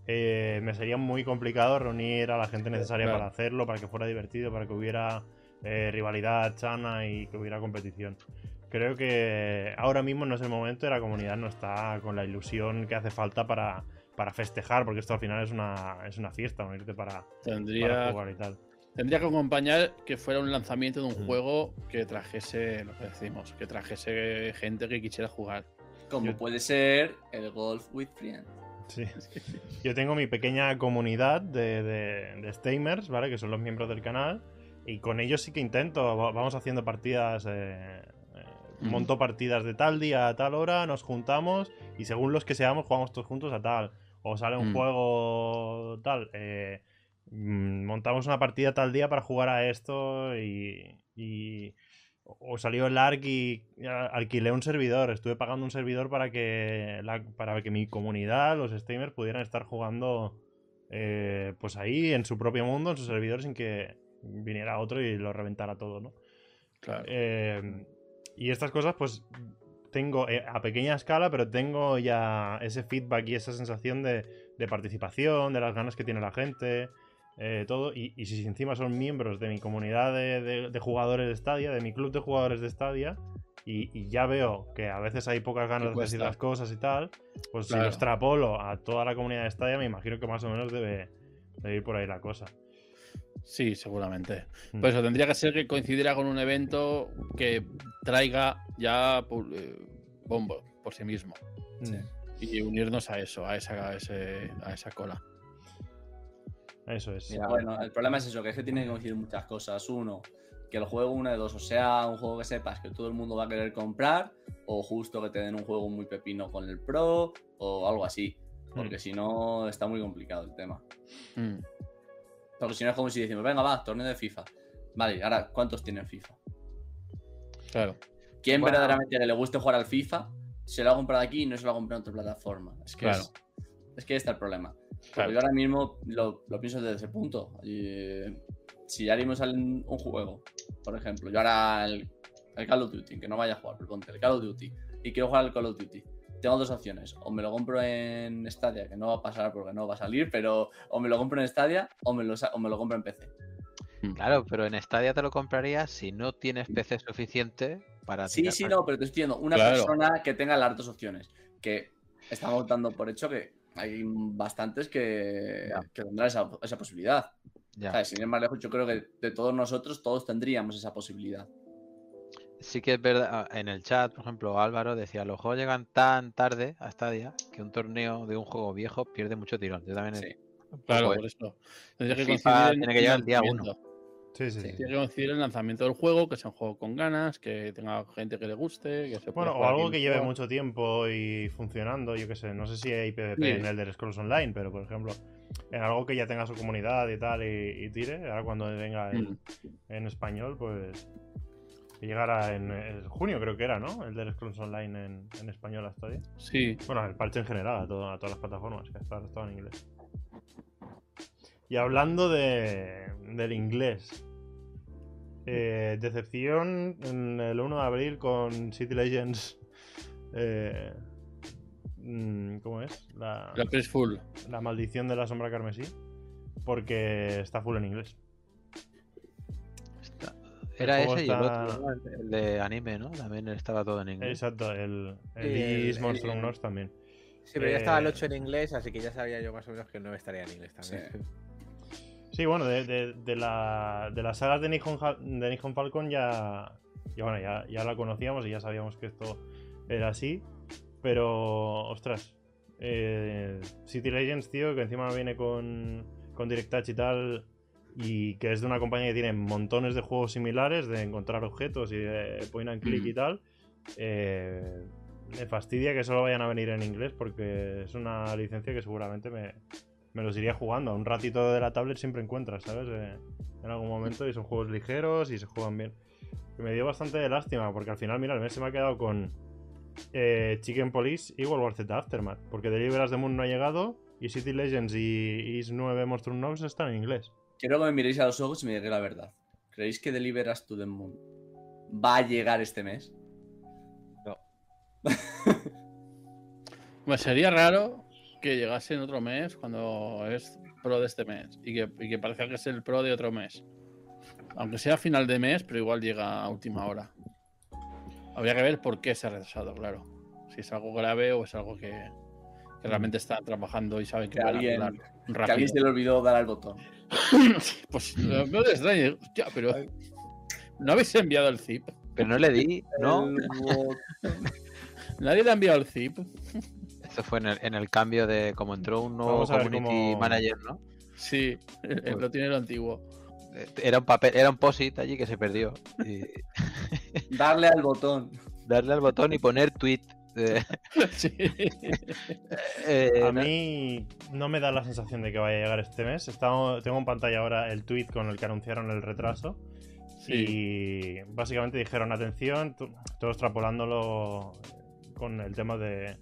[SPEAKER 1] eh, me sería muy complicado reunir a la gente necesaria
[SPEAKER 3] Claro.
[SPEAKER 1] para hacerlo, para que fuera divertido, para que hubiera eh, rivalidad sana y que hubiera competición. Creo que ahora mismo no es el momento y la comunidad no está con la ilusión que hace falta para, para festejar, porque esto al final es una, es una fiesta, unirte para, jugar y tal.
[SPEAKER 3] tendría que acompañar que fuera un lanzamiento de un
[SPEAKER 1] Mm.
[SPEAKER 3] juego que trajese, lo que decimos, que trajese gente que quisiera jugar.
[SPEAKER 4] Como
[SPEAKER 1] Yo-
[SPEAKER 4] puede ser el Golf with Friends.
[SPEAKER 1] Sí. <laughs> Yo tengo mi pequeña comunidad de, de, de Stamers, ¿vale? Que son los miembros del canal. Y con ellos sí que intento. va- Vamos haciendo partidas. eh, eh, monto partidas de tal día a tal hora, nos juntamos. Y según los que seamos, jugamos todos juntos a tal. O sale un
[SPEAKER 3] Mm.
[SPEAKER 1] juego tal. eh, mm, montamos una partida tal día para jugar a esto. Y. y- o salió el ARC y alquilé un servidor. Estuve pagando un servidor para que, la- para que mi comunidad, los streamers, pudieran estar jugando eh, pues ahí, en su propio mundo, en su servidor, sin que viniera otro y lo reventara todo, ¿no?
[SPEAKER 3] Claro.
[SPEAKER 1] Eh, y estas cosas, pues tengo eh, a pequeña escala, pero tengo ya ese feedback y esa sensación de, de participación, de las ganas que tiene la gente, eh, todo. Y, y si encima son miembros de mi comunidad de, de- de jugadores de Stadia, de mi club de jugadores de Stadia, y, y ya veo que a veces hay pocas ganas de decir las cosas y tal, pues si lo extrapolo a toda la comunidad de Stadia, me imagino que más o menos debe, debe ir por ahí la cosa.
[SPEAKER 3] Sí, seguramente.
[SPEAKER 1] Mm.
[SPEAKER 3] Por eso tendría que ser que coincidiera con un evento que traiga ya eh, bombo por sí mismo.
[SPEAKER 4] Sí.
[SPEAKER 3] Y unirnos a eso, a esa, a ese, a esa cola.
[SPEAKER 1] Eso es.
[SPEAKER 5] Mira,
[SPEAKER 4] Bueno, el problema es eso, que es que tiene que coincidir muchas cosas. Uno, que el juego una de dos, o sea, un juego que sepas que todo el mundo va a querer comprar, o justo que te den un juego muy pepino con el Pro, o algo así. Porque
[SPEAKER 1] Mm.
[SPEAKER 4] si no, está muy complicado el tema.
[SPEAKER 3] Mm.
[SPEAKER 4] Porque si no es como si decimos, venga, va, torneo de FIFA. Vale, ahora, ¿cuántos tienen FIFA?
[SPEAKER 3] Claro.
[SPEAKER 4] ¿Quién
[SPEAKER 2] Bueno.
[SPEAKER 4] verdaderamente que le guste jugar al FIFA se lo ha comprado aquí y no se lo ha comprado en otra plataforma? Es que,
[SPEAKER 3] Claro.
[SPEAKER 4] es, es que ahí está el problema.
[SPEAKER 3] Claro.
[SPEAKER 4] yo ahora mismo lo, lo pienso desde ese punto. Y, eh, si ya sale un un juego, por ejemplo, yo ahora el, el Call of Duty, que no vaya a jugar, pero ponte el Call of Duty, y quiero jugar al Call of Duty, tengo dos opciones. O me lo compro en Stadia, que no va a pasar porque no va a salir, pero o me lo compro en Stadia o me lo, sa- o me lo compro en PC.
[SPEAKER 2] Claro, pero en Stadia te lo comprarías si no tienes PC suficiente para.
[SPEAKER 4] Sí,
[SPEAKER 2] tirar
[SPEAKER 4] sí,
[SPEAKER 2] para-
[SPEAKER 4] no, pero te estoy diciendo, una
[SPEAKER 3] Claro.
[SPEAKER 4] persona que tenga las dos opciones. Que estamos dando por hecho que hay bastantes que, tendrán esa, esa posibilidad.
[SPEAKER 2] Ya.
[SPEAKER 4] Sin ir más lejos, yo creo que de todos nosotros, todos tendríamos esa posibilidad.
[SPEAKER 2] Sí que es verdad, ah, en el chat, por ejemplo, Álvaro decía, los juegos llegan tan tarde a Stadia que un torneo de un juego viejo pierde mucho tirón. Yo también
[SPEAKER 4] Sí.
[SPEAKER 3] Claro,
[SPEAKER 2] Pues,
[SPEAKER 3] por eso.
[SPEAKER 2] El tiene que llegar el día
[SPEAKER 3] lanzamiento.
[SPEAKER 1] Sí, sí.
[SPEAKER 3] Tiene que coincidir el lanzamiento del juego, que sea un juego con ganas, que tenga gente que le guste, que se
[SPEAKER 1] Bueno, o algo que lleve mucho tiempo y funcionando, yo qué sé, no sé si hay PvP
[SPEAKER 3] Sí.
[SPEAKER 1] en el de Scrolls Online, pero por ejemplo, en algo que ya tenga su comunidad y tal y, y tire, ahora cuando venga en,
[SPEAKER 3] Mm.
[SPEAKER 1] en español, pues que llegara en, en junio creo que era, ¿no? El de Scrolls Online en, en español hasta ahí.
[SPEAKER 3] Sí,
[SPEAKER 1] Bueno, el parche en general a, todo- a todas las plataformas, que ahora estaba en inglés. Y hablando de, del inglés, eh, decepción en el 1 de abril con City Legends. eh, mm, ¿Cómo es? La,
[SPEAKER 3] la Press Full.
[SPEAKER 1] la maldición de la sombra carmesí. Porque está full en inglés.
[SPEAKER 2] Era ese y el otro, ¿no? el, de anime, ¿no? También estaba todo en inglés.
[SPEAKER 1] Exacto, el, el
[SPEAKER 5] Sí,
[SPEAKER 1] Monstrum North también.
[SPEAKER 5] Sí, pero ya estaba el
[SPEAKER 1] Eh,
[SPEAKER 5] 8 en inglés, así que ya sabía yo más o menos que no estaría en inglés también.
[SPEAKER 4] Sí.
[SPEAKER 1] Sí, bueno, de, de- de la, de las sagas de Nihon, de Nihon Falcon ya, Y bueno, ya, ya la conocíamos y ya sabíamos que esto era así. Pero, ostras, eh, City Legends, tío, que encima viene con, con Direct Touch y tal, y que es de una compañía que tiene montones de juegos similares, de encontrar objetos y de point and click y tal. eh, me fastidia que solo vayan a venir en inglés porque es una licencia que seguramente me, me los iría jugando. Un ratito de la tablet siempre encuentras, ¿sabes? Eh, en algún momento y son juegos ligeros y se juegan bien. Y me dio bastante lástima porque al final, mira, el mes se me ha quedado con eh, Chicken Police y World War Z Aftermath. Porque Deliveras the Moon no ha llegado y City Legends y Is 9 Monstrum Noves están en inglés.
[SPEAKER 4] Quiero que me miréis a los ojos y me digáis la verdad. ¿Creéis que Deliveras to the Moon va a llegar este mes?
[SPEAKER 3] Me <laughs> sería raro que llegase en otro mes cuando es pro de este mes y que, y que parezca que es el pro de otro mes. Aunque sea final de mes, pero igual llega a última hora. Habría que ver por qué se ha retrasado, claro. Si es algo grave o es algo que, que realmente están trabajando y saben que,
[SPEAKER 4] Que alguien- Que a
[SPEAKER 3] rápido.
[SPEAKER 4] alguien se le olvidó dar al botón. <laughs>
[SPEAKER 3] Pues no me extrañe, hostia, pero ¿no habéis enviado el zip?
[SPEAKER 2] Pero no le di, ¿no?
[SPEAKER 3] ¿Nadie le ha enviado el zip?
[SPEAKER 2] Esto fue en el, en el cambio de como entró un nuevo community
[SPEAKER 1] cómo-
[SPEAKER 2] manager, ¿no?
[SPEAKER 3] Sí,
[SPEAKER 2] Pues-
[SPEAKER 3] lo tiene lo antiguo.
[SPEAKER 2] Eh, Era un papel, era un posit allí que se perdió. Y
[SPEAKER 4] Darle al botón.
[SPEAKER 2] darle al botón y poner tweet. <laughs>
[SPEAKER 3] Sí.
[SPEAKER 2] eh,
[SPEAKER 1] A mí no me da la sensación de que vaya a llegar este mes. Tengo en pantalla ahora el tweet con el que anunciaron el retraso.
[SPEAKER 3] Sí.
[SPEAKER 1] Y básicamente dijeron, atención, todo extrapolándolo con el tema de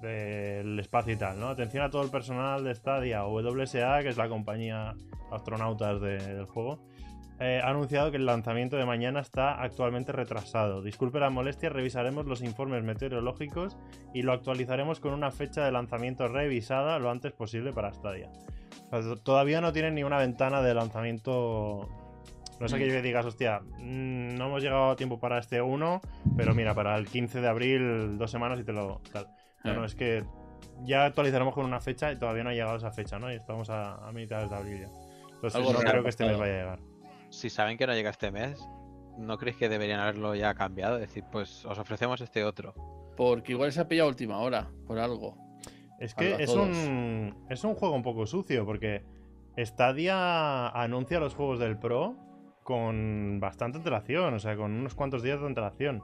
[SPEAKER 1] del espacio y tal, ¿no? Atención a todo el personal de Stadia o WSA, que es la compañía astronautas de- del juego. Eh, ha anunciado que el lanzamiento de mañana está actualmente retrasado. Disculpe la molestia, revisaremos los informes meteorológicos y lo actualizaremos con una fecha de lanzamiento revisada lo antes posible para Stadia. O sea, todavía no tienen ni una ventana de lanzamiento. No sé
[SPEAKER 4] Mm.
[SPEAKER 1] que digas, hostia, mm, no hemos llegado a tiempo para este 1, pero mira, para el 15 de abril, dos semanas y te lo. Tal. No,
[SPEAKER 3] Eh.
[SPEAKER 1] no, es que ya actualizaremos con una fecha y todavía no ha llegado esa fecha, ¿no? Y estamos a, a mitad de abril ya. Entonces
[SPEAKER 3] Algo
[SPEAKER 1] no creo que este mes vaya a llegar.
[SPEAKER 2] Si saben que no llega este mes, ¿no creéis que deberían haberlo ya cambiado? Es decir, pues os ofrecemos este otro.
[SPEAKER 3] Porque igual se ha pillado a última hora, por algo.
[SPEAKER 1] Es que es un, es un juego un poco sucio porque Stadia anuncia los juegos del Pro con bastante antelación, o sea, con unos cuantos días de antelación.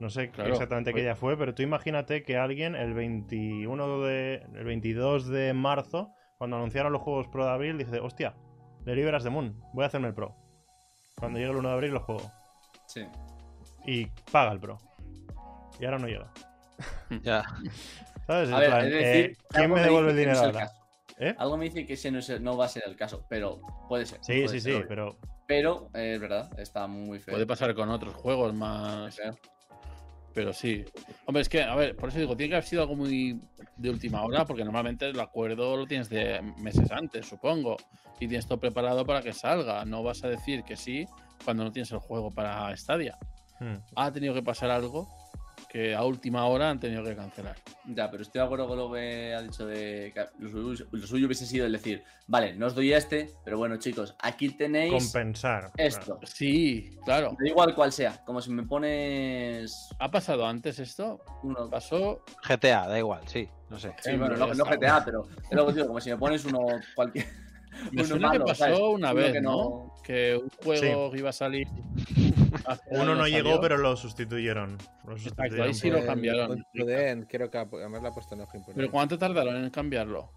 [SPEAKER 1] No sé
[SPEAKER 3] Claro,
[SPEAKER 1] exactamente qué día fue, pero tú imagínate que alguien el 21 de, el 22 de marzo, cuando anunciaron los juegos Pro de abril, dice, hostia, Deliveras de Moon, voy a hacerme el Pro. Cuando llegue el 1 de abril lo juego.
[SPEAKER 4] Sí.
[SPEAKER 1] Y paga el Pro. Y ahora no llega. <laughs>
[SPEAKER 2] Ya.
[SPEAKER 1] ¿Sabes? En
[SPEAKER 4] A ver,
[SPEAKER 1] plan,
[SPEAKER 4] es decir,
[SPEAKER 1] eh, ¿quién me devuelve el
[SPEAKER 4] no
[SPEAKER 1] dinero
[SPEAKER 4] es
[SPEAKER 1] ahora? ¿Eh?
[SPEAKER 4] Algo me dice que ese no, es el- no va a ser el caso, pero puede ser.
[SPEAKER 1] Sí,
[SPEAKER 4] puede
[SPEAKER 1] sí,
[SPEAKER 4] ser,
[SPEAKER 1] sí,
[SPEAKER 4] obvio.
[SPEAKER 1] pero
[SPEAKER 4] Pero eh, es verdad, está muy feo.
[SPEAKER 3] Puede pasar con otros juegos más. Pero sí. Hombre, es que, a ver, por eso digo, tiene que haber sido algo muy de última hora, porque normalmente el acuerdo lo tienes de meses antes, supongo. Y tienes todo preparado para que salga. No vas a decir que sí cuando no tienes el juego para Stadia.
[SPEAKER 1] hmm,
[SPEAKER 3] Ha tenido que pasar algo que a última hora han tenido que cancelar.
[SPEAKER 4] Ya, pero estoy de acuerdo con lo que ha dicho de que lo suyo, lo suyo hubiese sido el decir, vale, no os doy este, pero bueno, chicos, aquí tenéis
[SPEAKER 1] compensar.
[SPEAKER 4] esto.
[SPEAKER 3] Sí, claro.
[SPEAKER 4] Da igual cual sea, como si me pones
[SPEAKER 3] ¿Ha pasado antes esto?
[SPEAKER 4] uno.
[SPEAKER 3] Pasó.
[SPEAKER 2] GTA, da igual, sí, no sé.
[SPEAKER 4] Sí, bueno, no, no GTA, pero es lo que digo, como si me pones uno cualquier.
[SPEAKER 3] Me <laughs>
[SPEAKER 4] uno
[SPEAKER 3] suena
[SPEAKER 4] malo,
[SPEAKER 3] que pasó
[SPEAKER 4] ¿sabes?
[SPEAKER 3] una
[SPEAKER 4] Uno
[SPEAKER 3] vez,
[SPEAKER 4] que
[SPEAKER 3] ¿no? Que un juego que iba a salir.
[SPEAKER 1] Uno no llegó, pero lo sustituyeron. Lo sustituyeron
[SPEAKER 3] ahí sí
[SPEAKER 1] por-
[SPEAKER 3] lo cambiaron.
[SPEAKER 5] El Prudent, creo que además la ha puesto en ojo
[SPEAKER 3] ¿Pero cuánto tardaron en cambiarlo?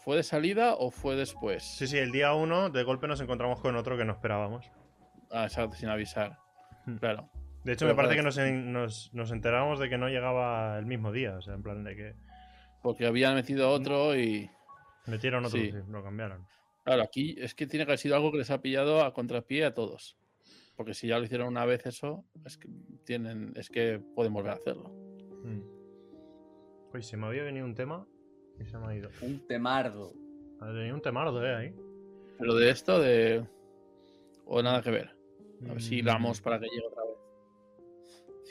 [SPEAKER 3] ¿Fue de salida o fue después?
[SPEAKER 1] Sí, sí, el día uno de golpe nos encontramos con otro que no esperábamos.
[SPEAKER 3] Ah, exacto, sin avisar.
[SPEAKER 1] Hmm.
[SPEAKER 3] Claro.
[SPEAKER 1] De hecho,
[SPEAKER 3] Pero
[SPEAKER 1] me parece que nos, en- nos, nos enteramos de que no llegaba el mismo día. O sea, en plan de que
[SPEAKER 3] Porque habían metido otro y.
[SPEAKER 1] metieron otro,
[SPEAKER 3] Sí.
[SPEAKER 1] sí, lo cambiaron.
[SPEAKER 3] Claro, aquí es que tiene que haber sido algo que les ha pillado a contrapié a todos. Porque si ya lo hicieron una vez eso, es que tienen, es que pueden volver a hacerlo.
[SPEAKER 1] Hmm. Uy, se me había venido un tema y se me ha ido.
[SPEAKER 4] Un temardo.
[SPEAKER 1] Ha venido un temardo, eh, ahí.
[SPEAKER 3] Pero de esto, de. O nada que ver. A ver si damos para que llegue.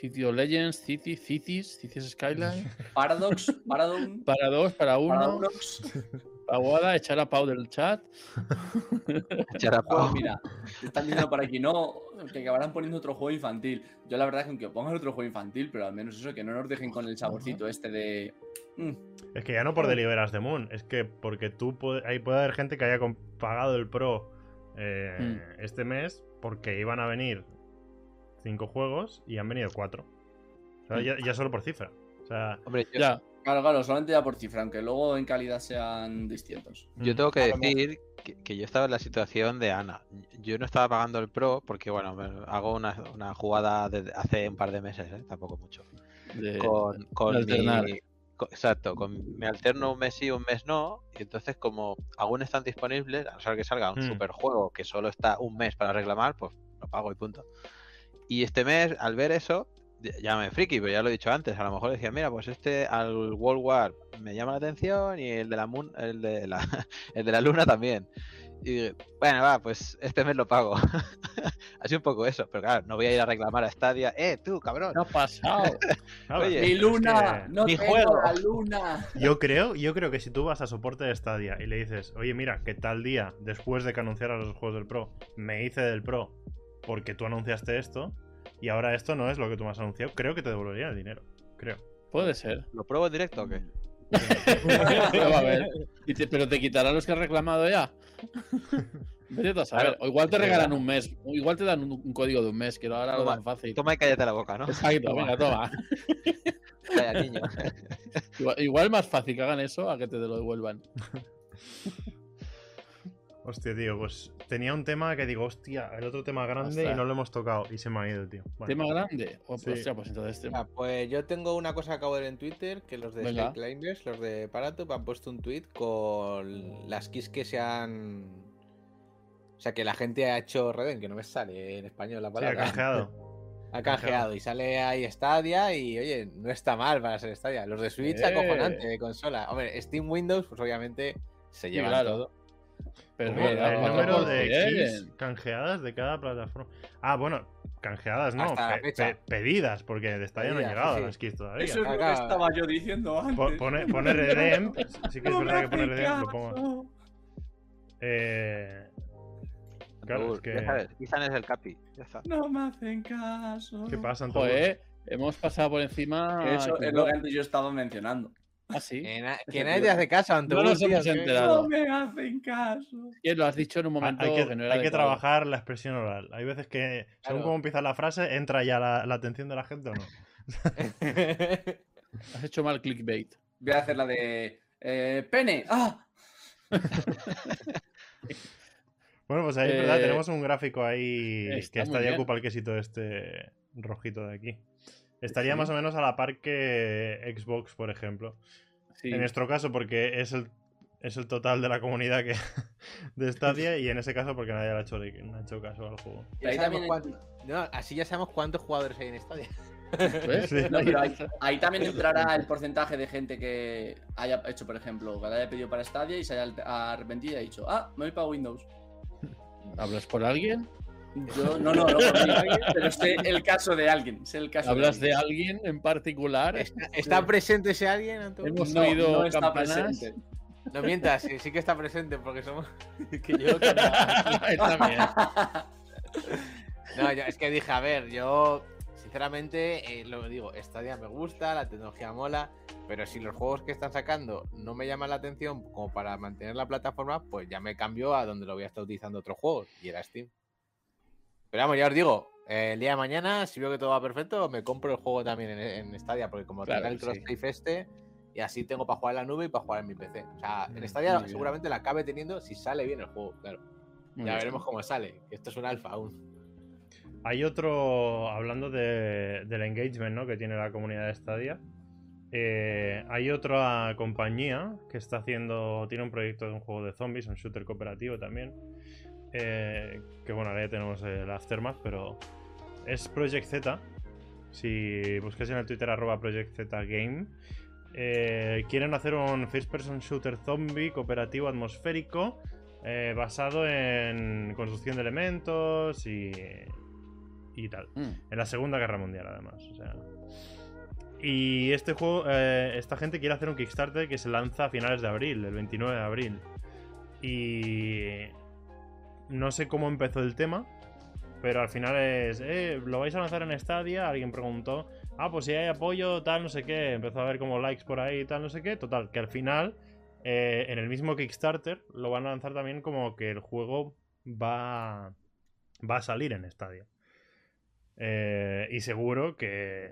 [SPEAKER 3] City of Legends, City, Cities, Cities Skyline. <laughs>
[SPEAKER 4] Paradox, Paradox,
[SPEAKER 3] Para dos, para uno.
[SPEAKER 4] Paradox.
[SPEAKER 3] Aguada, echar a Pau del chat. <laughs>
[SPEAKER 2] Echar a Pau.
[SPEAKER 4] mira, te están diciendo por aquí, no, que acabarán poniendo otro juego infantil. Yo la verdad es que aunque pongan otro juego infantil, pero al menos eso, que no nos dejen con el saborcito este de... mm,
[SPEAKER 1] Es que ya no por Deliveras de Moon, es que porque tú puede, ahí puede haber gente que haya pagado el Pro eh,
[SPEAKER 3] Mm.
[SPEAKER 1] este mes porque iban a venir cinco juegos y han venido cuatro. O sea, ya, ya solo por cifra. O sea,
[SPEAKER 2] Hombre, yo,
[SPEAKER 3] Ya,
[SPEAKER 4] Claro, claro, solamente ya por cifra, aunque luego en calidad sean distintos.
[SPEAKER 2] yo
[SPEAKER 1] mm,
[SPEAKER 2] tengo que
[SPEAKER 5] A lo mejor-
[SPEAKER 2] decir que, que yo estaba en la situación de Ana. Yo no estaba pagando el Pro porque, bueno, me- hago una, una jugada desde hace un par de meses, ¿eh? tampoco mucho.
[SPEAKER 3] de-
[SPEAKER 2] Con, con mi. Exacto, con, me alterno un mes sí, un mes no. Y entonces, como aún están disponibles, a no ser que salga un
[SPEAKER 1] Mm.
[SPEAKER 2] superjuego que solo está un mes para reclamar, pues lo pago y punto. Y este mes, al ver eso, ya- ya me friki, pero ya lo he dicho antes. A lo mejor decía, mira, pues este al World War me llama la atención y el de la Moon, el de la, <laughs> el de la Luna también. Y bueno, va, pues este mes lo pago. <laughs> Así un poco eso, pero claro, no voy a ir a reclamar a Stadia. ¡Eh, tú, cabrón!
[SPEAKER 3] ¿Qué ha pasado? <laughs>
[SPEAKER 2] Oye,
[SPEAKER 1] es
[SPEAKER 4] ¡Mi
[SPEAKER 1] que
[SPEAKER 4] luna! ¡No
[SPEAKER 2] mi
[SPEAKER 4] tengo
[SPEAKER 2] juego.
[SPEAKER 4] la luna!
[SPEAKER 1] Yo creo, yo creo que si tú vas a soporte de Stadia y le dices, oye, mira, que tal día, después de que anunciaras los juegos del Pro, me hice del Pro porque tú anunciaste esto y ahora esto no es lo que tú me has anunciado, creo que te devolverían el dinero. Creo.
[SPEAKER 3] Puede ser.
[SPEAKER 2] ¿Lo pruebo en directo o qué? <laughs>
[SPEAKER 3] Pero, a ver, y te- pero te quitarán los que has reclamado ya. <laughs> Vete a saber. O igual te regalan un mes. O igual te dan un, un código de un mes, que ahora lo
[SPEAKER 2] Toma,
[SPEAKER 3] dan fácil.
[SPEAKER 2] Toma y cállate la boca, ¿no?
[SPEAKER 3] Exacto, venga, toma. <laughs>
[SPEAKER 2] Calla, niño.
[SPEAKER 3] Igual, igual es más fácil que hagan eso a que te lo devuelvan.
[SPEAKER 1] Hostia, tío, pues tenía un tema que digo, hostia, el otro tema grande
[SPEAKER 3] Ostras.
[SPEAKER 1] y no lo hemos tocado y se me ha ido, tío. Vale.
[SPEAKER 3] ¿Tema grande? O,
[SPEAKER 1] Sí.
[SPEAKER 3] hostia, pues entonces tema.
[SPEAKER 5] Ah, pues yo tengo una cosa que acabo de ver en Twitter, que los de
[SPEAKER 3] Venga.
[SPEAKER 5] Los de Paratop, han puesto un tweet con las keys que se han... O sea, que la gente ha hecho Reden, que no me sale en español la
[SPEAKER 1] Sí, ha
[SPEAKER 5] palabra.
[SPEAKER 1] canjeado. <laughs>
[SPEAKER 5] Ha canjeado y sale ahí Stadia y oye, no está mal para ser Stadia. Los de Switch,
[SPEAKER 3] Eh.
[SPEAKER 5] acojonante de consola. Hombre, Steam Windows, pues obviamente se
[SPEAKER 3] Sí, claro.
[SPEAKER 5] todo.
[SPEAKER 1] El número de keys canjeadas de cada plataforma. Ah, bueno, canjeadas no, pe- pe- pedidas, porque de Stadia no han llegado
[SPEAKER 5] sí,
[SPEAKER 1] las keys todavía.
[SPEAKER 4] Eso es lo que estaba yo diciendo antes.
[SPEAKER 1] Po- Pone, pone Redem, <laughs> sí que es
[SPEAKER 4] No
[SPEAKER 1] verdad que pone
[SPEAKER 4] hacen
[SPEAKER 1] Redem, lo pongo. Eh, claro, es que.
[SPEAKER 2] Ya sabes, Izan es el capi. Ya está.
[SPEAKER 4] No me hacen caso.
[SPEAKER 1] ¿Qué pasa, Antonio?
[SPEAKER 3] Joder, hemos pasado por encima.
[SPEAKER 4] Eso es lo que antes yo estaba mencionando.
[SPEAKER 3] Ah, sí.
[SPEAKER 5] Que, na- que nadie te hace caso, Antonio.
[SPEAKER 3] No nos hemos
[SPEAKER 5] tío, que-
[SPEAKER 3] enterado.
[SPEAKER 4] No me hacen caso.
[SPEAKER 3] Que lo has dicho en un
[SPEAKER 1] Ah,
[SPEAKER 3] momento
[SPEAKER 1] hay que,
[SPEAKER 3] que no era
[SPEAKER 1] hay que
[SPEAKER 3] adecuado.
[SPEAKER 1] trabajar la expresión oral. Hay veces que, según
[SPEAKER 5] Claro.
[SPEAKER 1] cómo empieza la frase, entra ya la, la atención de la gente o no. <laughs>
[SPEAKER 3] Has hecho mal clickbait.
[SPEAKER 4] Voy a hacer la de. eh, ¡Pene! ¡Ah! <laughs>
[SPEAKER 1] Bueno, pues ahí es verdad,
[SPEAKER 3] Eh,
[SPEAKER 1] tenemos un gráfico ahí que está ya ocupa el quesito este rojito de aquí. Estaría
[SPEAKER 3] Sí.
[SPEAKER 1] más o menos a la par que Xbox, por ejemplo.
[SPEAKER 3] Sí.
[SPEAKER 1] En nuestro caso, porque es el, es el total de la comunidad que <laughs> de Stadia, y en ese caso, porque nadie le ha hecho, no ha hecho caso al juego.
[SPEAKER 4] Y ahí también,
[SPEAKER 5] cuánto- no, así ya sabemos cuántos jugadores hay en Stadia.
[SPEAKER 3] ¿Ves?
[SPEAKER 1] Sí.
[SPEAKER 4] no, pero ahí, <laughs> ahí también entrará el porcentaje de gente que haya hecho, por ejemplo, que le haya pedido para Stadia y se haya arrepentido y haya dicho, ah, me voy para Windows.
[SPEAKER 3] ¿Hablas por alguien?
[SPEAKER 4] Yo, no, no, no pero sé el caso de alguien. Sé el caso
[SPEAKER 3] ¿Hablas
[SPEAKER 4] de
[SPEAKER 3] de
[SPEAKER 4] alguien.
[SPEAKER 3] en particular?
[SPEAKER 5] ¿Está, está presente ese alguien, Antonio?
[SPEAKER 3] Hemos
[SPEAKER 4] No,
[SPEAKER 3] oído
[SPEAKER 4] no está presente.
[SPEAKER 5] No mientas, sí, sí que está presente porque somos. <laughs> que yo. <laughs>
[SPEAKER 3] Está bien.
[SPEAKER 5] No, yo- es que dije, a ver, yo sinceramente eh, lo digo, Stadia me gusta, la tecnología mola, pero si los juegos que están sacando no me llaman la atención como para mantener la plataforma, pues ya me cambio a donde lo voy a estar utilizando otros juegos y era Steam. Pero vamos, ya os digo, eh, el día de mañana, si veo que todo va perfecto, me compro el juego también en, en Stadia, porque como
[SPEAKER 3] Claro
[SPEAKER 5] tenga el
[SPEAKER 3] que sí.
[SPEAKER 5] este, y así tengo para jugar en la nube y para jugar en mi PC. O sea, en Stadia
[SPEAKER 3] Muy bien.
[SPEAKER 5] seguramente la acabe teniendo si sale bien el juego, claro.
[SPEAKER 3] Muy
[SPEAKER 5] ya
[SPEAKER 3] bien.
[SPEAKER 5] veremos cómo sale, que esto es un alfa aún.
[SPEAKER 1] Hay otro, hablando de- del engagement ¿no? que tiene la comunidad de Stadia, eh, hay otra compañía que está haciendo, tiene un proyecto de un juego de zombies, un shooter cooperativo también, eh, que bueno, ahora ya tenemos el Aftermath, pero es Project Z, si buscáis en el Twitter arroba Project Z Game, eh, quieren hacer un first person shooter zombie cooperativo atmosférico eh, basado en construcción de elementos y y tal.
[SPEAKER 3] Mm.
[SPEAKER 1] En la Segunda Guerra Mundial, además. O sea. Y este juego, eh, esta gente quiere hacer un Kickstarter que se lanza a finales de abril, el 29 de abril. Y no sé cómo empezó el tema, pero al final es, eh, lo vais a lanzar en Stadia, alguien preguntó, ah, pues si hay apoyo, tal, no sé qué, empezó a ver como likes por ahí, tal, no sé qué, total, que al final, eh, en el mismo Kickstarter, lo van a lanzar también como que el juego va, va a salir en Stadia. Eh, y seguro que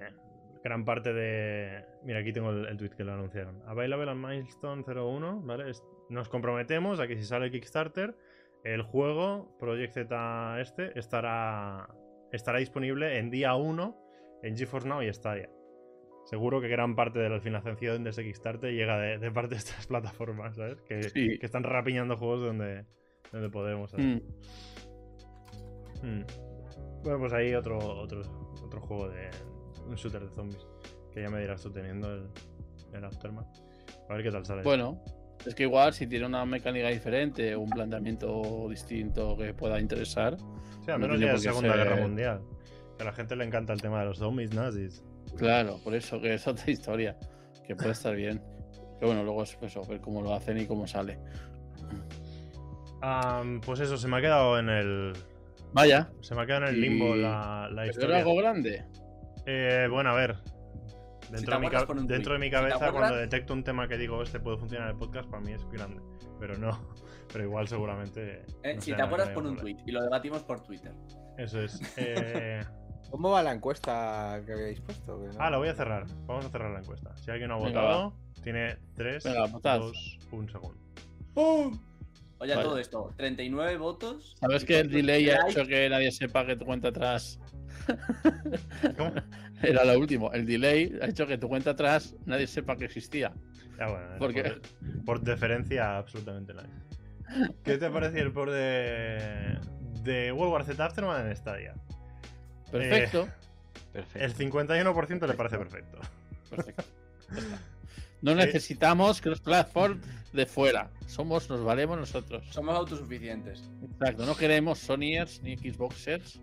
[SPEAKER 1] gran parte de... Mira, aquí tengo el, tweet que lo anunciaron. Available on Milestone 01, ¿vale? Nos comprometemos a que si sale el Kickstarter, el juego, Project Z este, estará, estará disponible en día 1 en GeForce Now y Stadia. Seguro que gran parte de la financiación de ese Kickstarter llega de, de parte de estas <laughs> plataformas, ¿sabes? Que,
[SPEAKER 3] Sí.
[SPEAKER 1] que están rapiñando juegos donde, donde podemos. ¿sabes?
[SPEAKER 3] Mm.
[SPEAKER 1] Mm. Bueno, pues ahí otro, otro, otro juego de un shooter de zombies. Que ya me dirás tú teniendo el, el Aftermath. A ver qué tal sale.
[SPEAKER 3] Bueno, es que igual si tiene una mecánica diferente o un planteamiento distinto que pueda interesar,
[SPEAKER 1] sí, al
[SPEAKER 3] no
[SPEAKER 1] menos
[SPEAKER 3] tiene
[SPEAKER 1] ya
[SPEAKER 3] qué
[SPEAKER 1] Segunda
[SPEAKER 3] ser-
[SPEAKER 1] Guerra Mundial. Que a la gente le encanta el tema de los zombies nazis.
[SPEAKER 3] claro, por eso que es otra historia, que puede estar bien. Pero bueno, luego es eso, ver cómo lo hacen y cómo sale.
[SPEAKER 1] Pues eso, se me ha quedado en el.
[SPEAKER 3] Vaya,
[SPEAKER 1] Se me ha quedado en el limbo
[SPEAKER 3] Y-
[SPEAKER 1] la, la
[SPEAKER 3] pero era
[SPEAKER 1] historia.
[SPEAKER 3] algo grande.
[SPEAKER 1] Eh, bueno, a ver.
[SPEAKER 4] Te
[SPEAKER 1] Dentro, de mi, ca- dentro de
[SPEAKER 4] te
[SPEAKER 1] cabeza, cuando detecto un tema que digo, este puede funcionar en el podcast, para mí es grande. Pero no. <laughs> Pero igual, seguramente.
[SPEAKER 4] Eh,
[SPEAKER 1] no
[SPEAKER 4] si te acuerdas, pon un tweet y lo debatimos por Twitter.
[SPEAKER 1] Eso es. <laughs> Eh,
[SPEAKER 5] ¿Cómo va la encuesta que habéis puesto? Que no-
[SPEAKER 1] Ah, la voy a cerrar. Vamos a cerrar la encuesta. Si alguien no ha
[SPEAKER 3] Venga,
[SPEAKER 1] votado, tiene 3,
[SPEAKER 3] Venga, votad.
[SPEAKER 1] 2, 1 segundo.
[SPEAKER 4] Oye, a
[SPEAKER 3] Vale.
[SPEAKER 4] todo esto, 39 votos.
[SPEAKER 3] ¿Sabes que el delay ha hecho que nadie sepa que tu cuenta atrás <laughs>
[SPEAKER 1] ¿Cómo?
[SPEAKER 3] era lo último? El delay ha hecho que tu cuenta atrás nadie sepa que existía.
[SPEAKER 1] Ya, bueno, es
[SPEAKER 3] ¿Por
[SPEAKER 1] por, deferencia, absolutamente nadie. <laughs> ¿Qué te parece el por de, de World War Z Aftermath en Stadia?
[SPEAKER 3] Perfecto.
[SPEAKER 2] Perfecto.
[SPEAKER 1] El 51% le parece perfecto.
[SPEAKER 3] Perfecto. <laughs> No
[SPEAKER 1] Sí.
[SPEAKER 3] necesitamos que los platforms de fuera. Somos, nos valemos nosotros.
[SPEAKER 4] Somos autosuficientes.
[SPEAKER 3] Exacto. No queremos Sonyers ni Xboxers.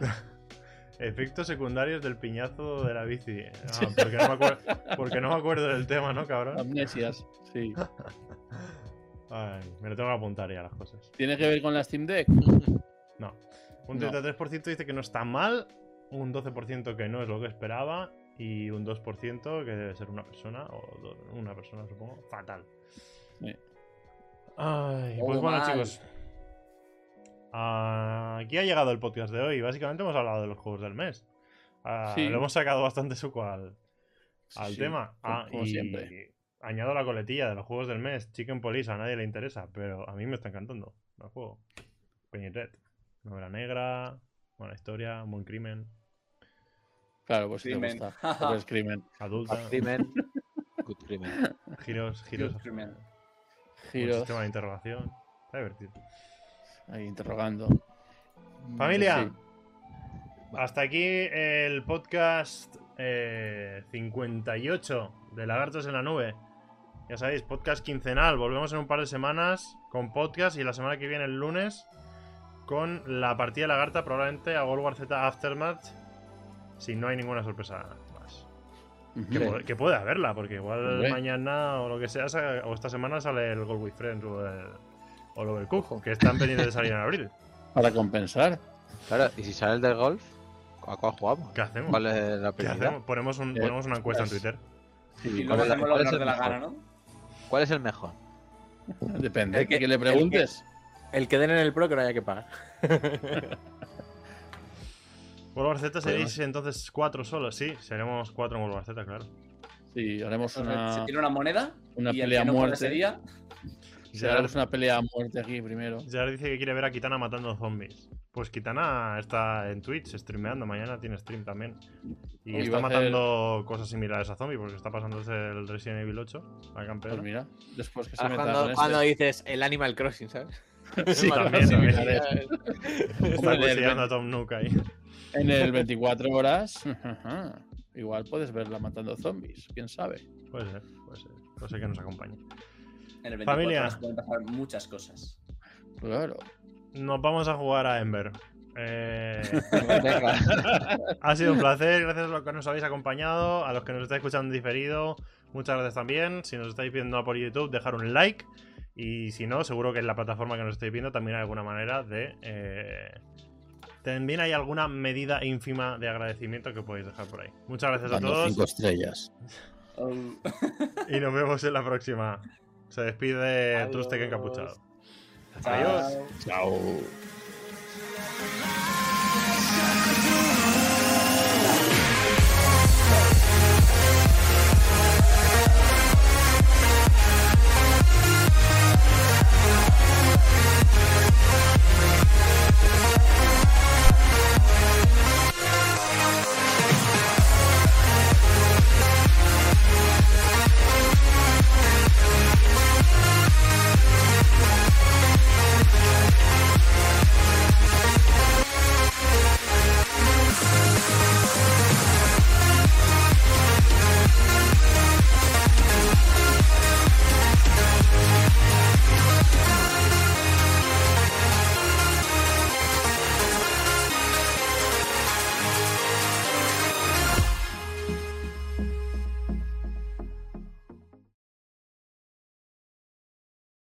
[SPEAKER 3] <laughs>
[SPEAKER 1] Efectos secundarios del piñazo de la bici. Ah, <laughs> porque, no me acuerdo, porque no me acuerdo del tema, ¿no, cabrón?
[SPEAKER 3] Amnesias. Sí. <laughs>
[SPEAKER 1] Ay, me lo tengo que apuntar ya las cosas.
[SPEAKER 3] ¿Tiene que ver con la Steam Deck?
[SPEAKER 1] No. Un
[SPEAKER 3] No.
[SPEAKER 1] 33% dice que no está mal, un 12% que no es lo que esperaba y un 2% que debe ser una persona, o do- una persona supongo, fatal.
[SPEAKER 3] Sí.
[SPEAKER 1] Ay, pues bueno
[SPEAKER 4] mal.
[SPEAKER 1] chicos. Ah, aquí ha llegado el podcast de hoy. Básicamente hemos hablado de los juegos del mes. Ah,
[SPEAKER 3] Sí.
[SPEAKER 1] Le hemos sacado bastante suco al, al
[SPEAKER 3] Sí,
[SPEAKER 1] tema.
[SPEAKER 3] como-
[SPEAKER 1] Ah,
[SPEAKER 3] como
[SPEAKER 1] y
[SPEAKER 3] siempre.
[SPEAKER 1] añado la coletilla de los juegos del mes. Chicken Police a nadie le interesa, pero a mí me está encantando el juego. Penny Red. Novela negra, buena historia, buen crimen,
[SPEAKER 3] Claro, pues si te
[SPEAKER 4] Crimen.
[SPEAKER 3] gusta. <laughs> Porque es crimen.
[SPEAKER 1] adulta,
[SPEAKER 5] Crimen.
[SPEAKER 2] Good crimen.
[SPEAKER 1] giros, giros,
[SPEAKER 4] Good crimen.
[SPEAKER 1] buen
[SPEAKER 3] Giros.
[SPEAKER 1] sistema de interrogación. Está divertido.
[SPEAKER 3] Ahí interrogando.
[SPEAKER 1] Familia,
[SPEAKER 3] Sí.
[SPEAKER 1] hasta aquí el podcast eh, 58 de Lagartos en la Nube. Ya sabéis, podcast quincenal. Volvemos en un par de semanas con podcast y la semana que viene, el lunes, con la partida de Lagarta, probablemente a World War Z Aftermath, si no hay ninguna sorpresa más. Que, puede, que puede haberla, porque igual mañana o lo que sea, o esta semana sale el Gold with Friends o el, o el Overcooked,
[SPEAKER 3] Ojo.
[SPEAKER 1] que están pendientes de salir en abril. <laughs>
[SPEAKER 3] Para compensar.
[SPEAKER 2] Claro, y si sale el del golf, ¿a cuál jugamos?
[SPEAKER 1] ¿Qué hacemos?
[SPEAKER 2] ¿Cuál es la
[SPEAKER 1] ¿Qué hacemos? Ponemos, un- ponemos una encuesta en
[SPEAKER 3] pues-
[SPEAKER 1] Twitter.
[SPEAKER 4] Y
[SPEAKER 2] ¿Cuál
[SPEAKER 4] luego hacemos lo dé la
[SPEAKER 2] mejor?
[SPEAKER 4] gana, ¿no?
[SPEAKER 2] ¿Cuál es el mejor? <laughs>
[SPEAKER 3] Depende.
[SPEAKER 5] El que-
[SPEAKER 3] que, le
[SPEAKER 5] el que-
[SPEAKER 3] preguntes.
[SPEAKER 5] El que den en el pro que no haya que pagar. <laughs>
[SPEAKER 1] Z seréis entonces cuatro solos, sí, seremos cuatro en Z, claro.
[SPEAKER 3] Sí, haremos
[SPEAKER 4] Se
[SPEAKER 3] una,
[SPEAKER 4] tiene una moneda
[SPEAKER 3] una
[SPEAKER 4] y el
[SPEAKER 3] pelea a muerte. Sí,
[SPEAKER 1] Gerard,
[SPEAKER 3] haremos una pelea a muerte aquí primero.
[SPEAKER 1] Gerard dice que quiere ver a Kitana matando zombies. Pues Kitana está en Twitch streameando, mañana tiene stream también. Y está
[SPEAKER 3] hacer-
[SPEAKER 1] matando cosas similares a zombies, porque está pasándose el Resident Evil 8, la campeona.
[SPEAKER 3] Pues mira, después que se
[SPEAKER 5] Ah,
[SPEAKER 3] meta
[SPEAKER 5] cuando,
[SPEAKER 3] con
[SPEAKER 5] cuando
[SPEAKER 3] este.
[SPEAKER 5] dices el Animal Crossing, ¿sabes? <laughs> <laughs>
[SPEAKER 1] Sí, también, también. <laughs> Está
[SPEAKER 3] el-
[SPEAKER 1] a Tom Nook ahí.
[SPEAKER 3] En el 24 horas, igual puedes verla matando zombies, quién sabe.
[SPEAKER 1] Puede ser, puede ser. Puede ser que nos acompañe.
[SPEAKER 4] En el 24
[SPEAKER 1] Familia.
[SPEAKER 4] horas pueden pasar muchas cosas.
[SPEAKER 3] Claro.
[SPEAKER 1] Nos vamos a jugar a Ember. Eh, <laughs> ha sido un placer, gracias a los que nos habéis acompañado, a los que nos estáis escuchando diferido, muchas gracias también. Si nos estáis viendo por YouTube, dejar un like. Y si no, seguro que en la plataforma que nos estáis viendo también hay alguna manera de. eh, también hay alguna medida ínfima de agradecimiento que podéis dejar por ahí. Muchas gracias a todos
[SPEAKER 6] cinco estrellas.
[SPEAKER 4] Oh. <laughs>
[SPEAKER 1] y nos vemos en la próxima. Se despide
[SPEAKER 5] Adiós.
[SPEAKER 1] Trustec encapuchado. Adiós.
[SPEAKER 6] Chao.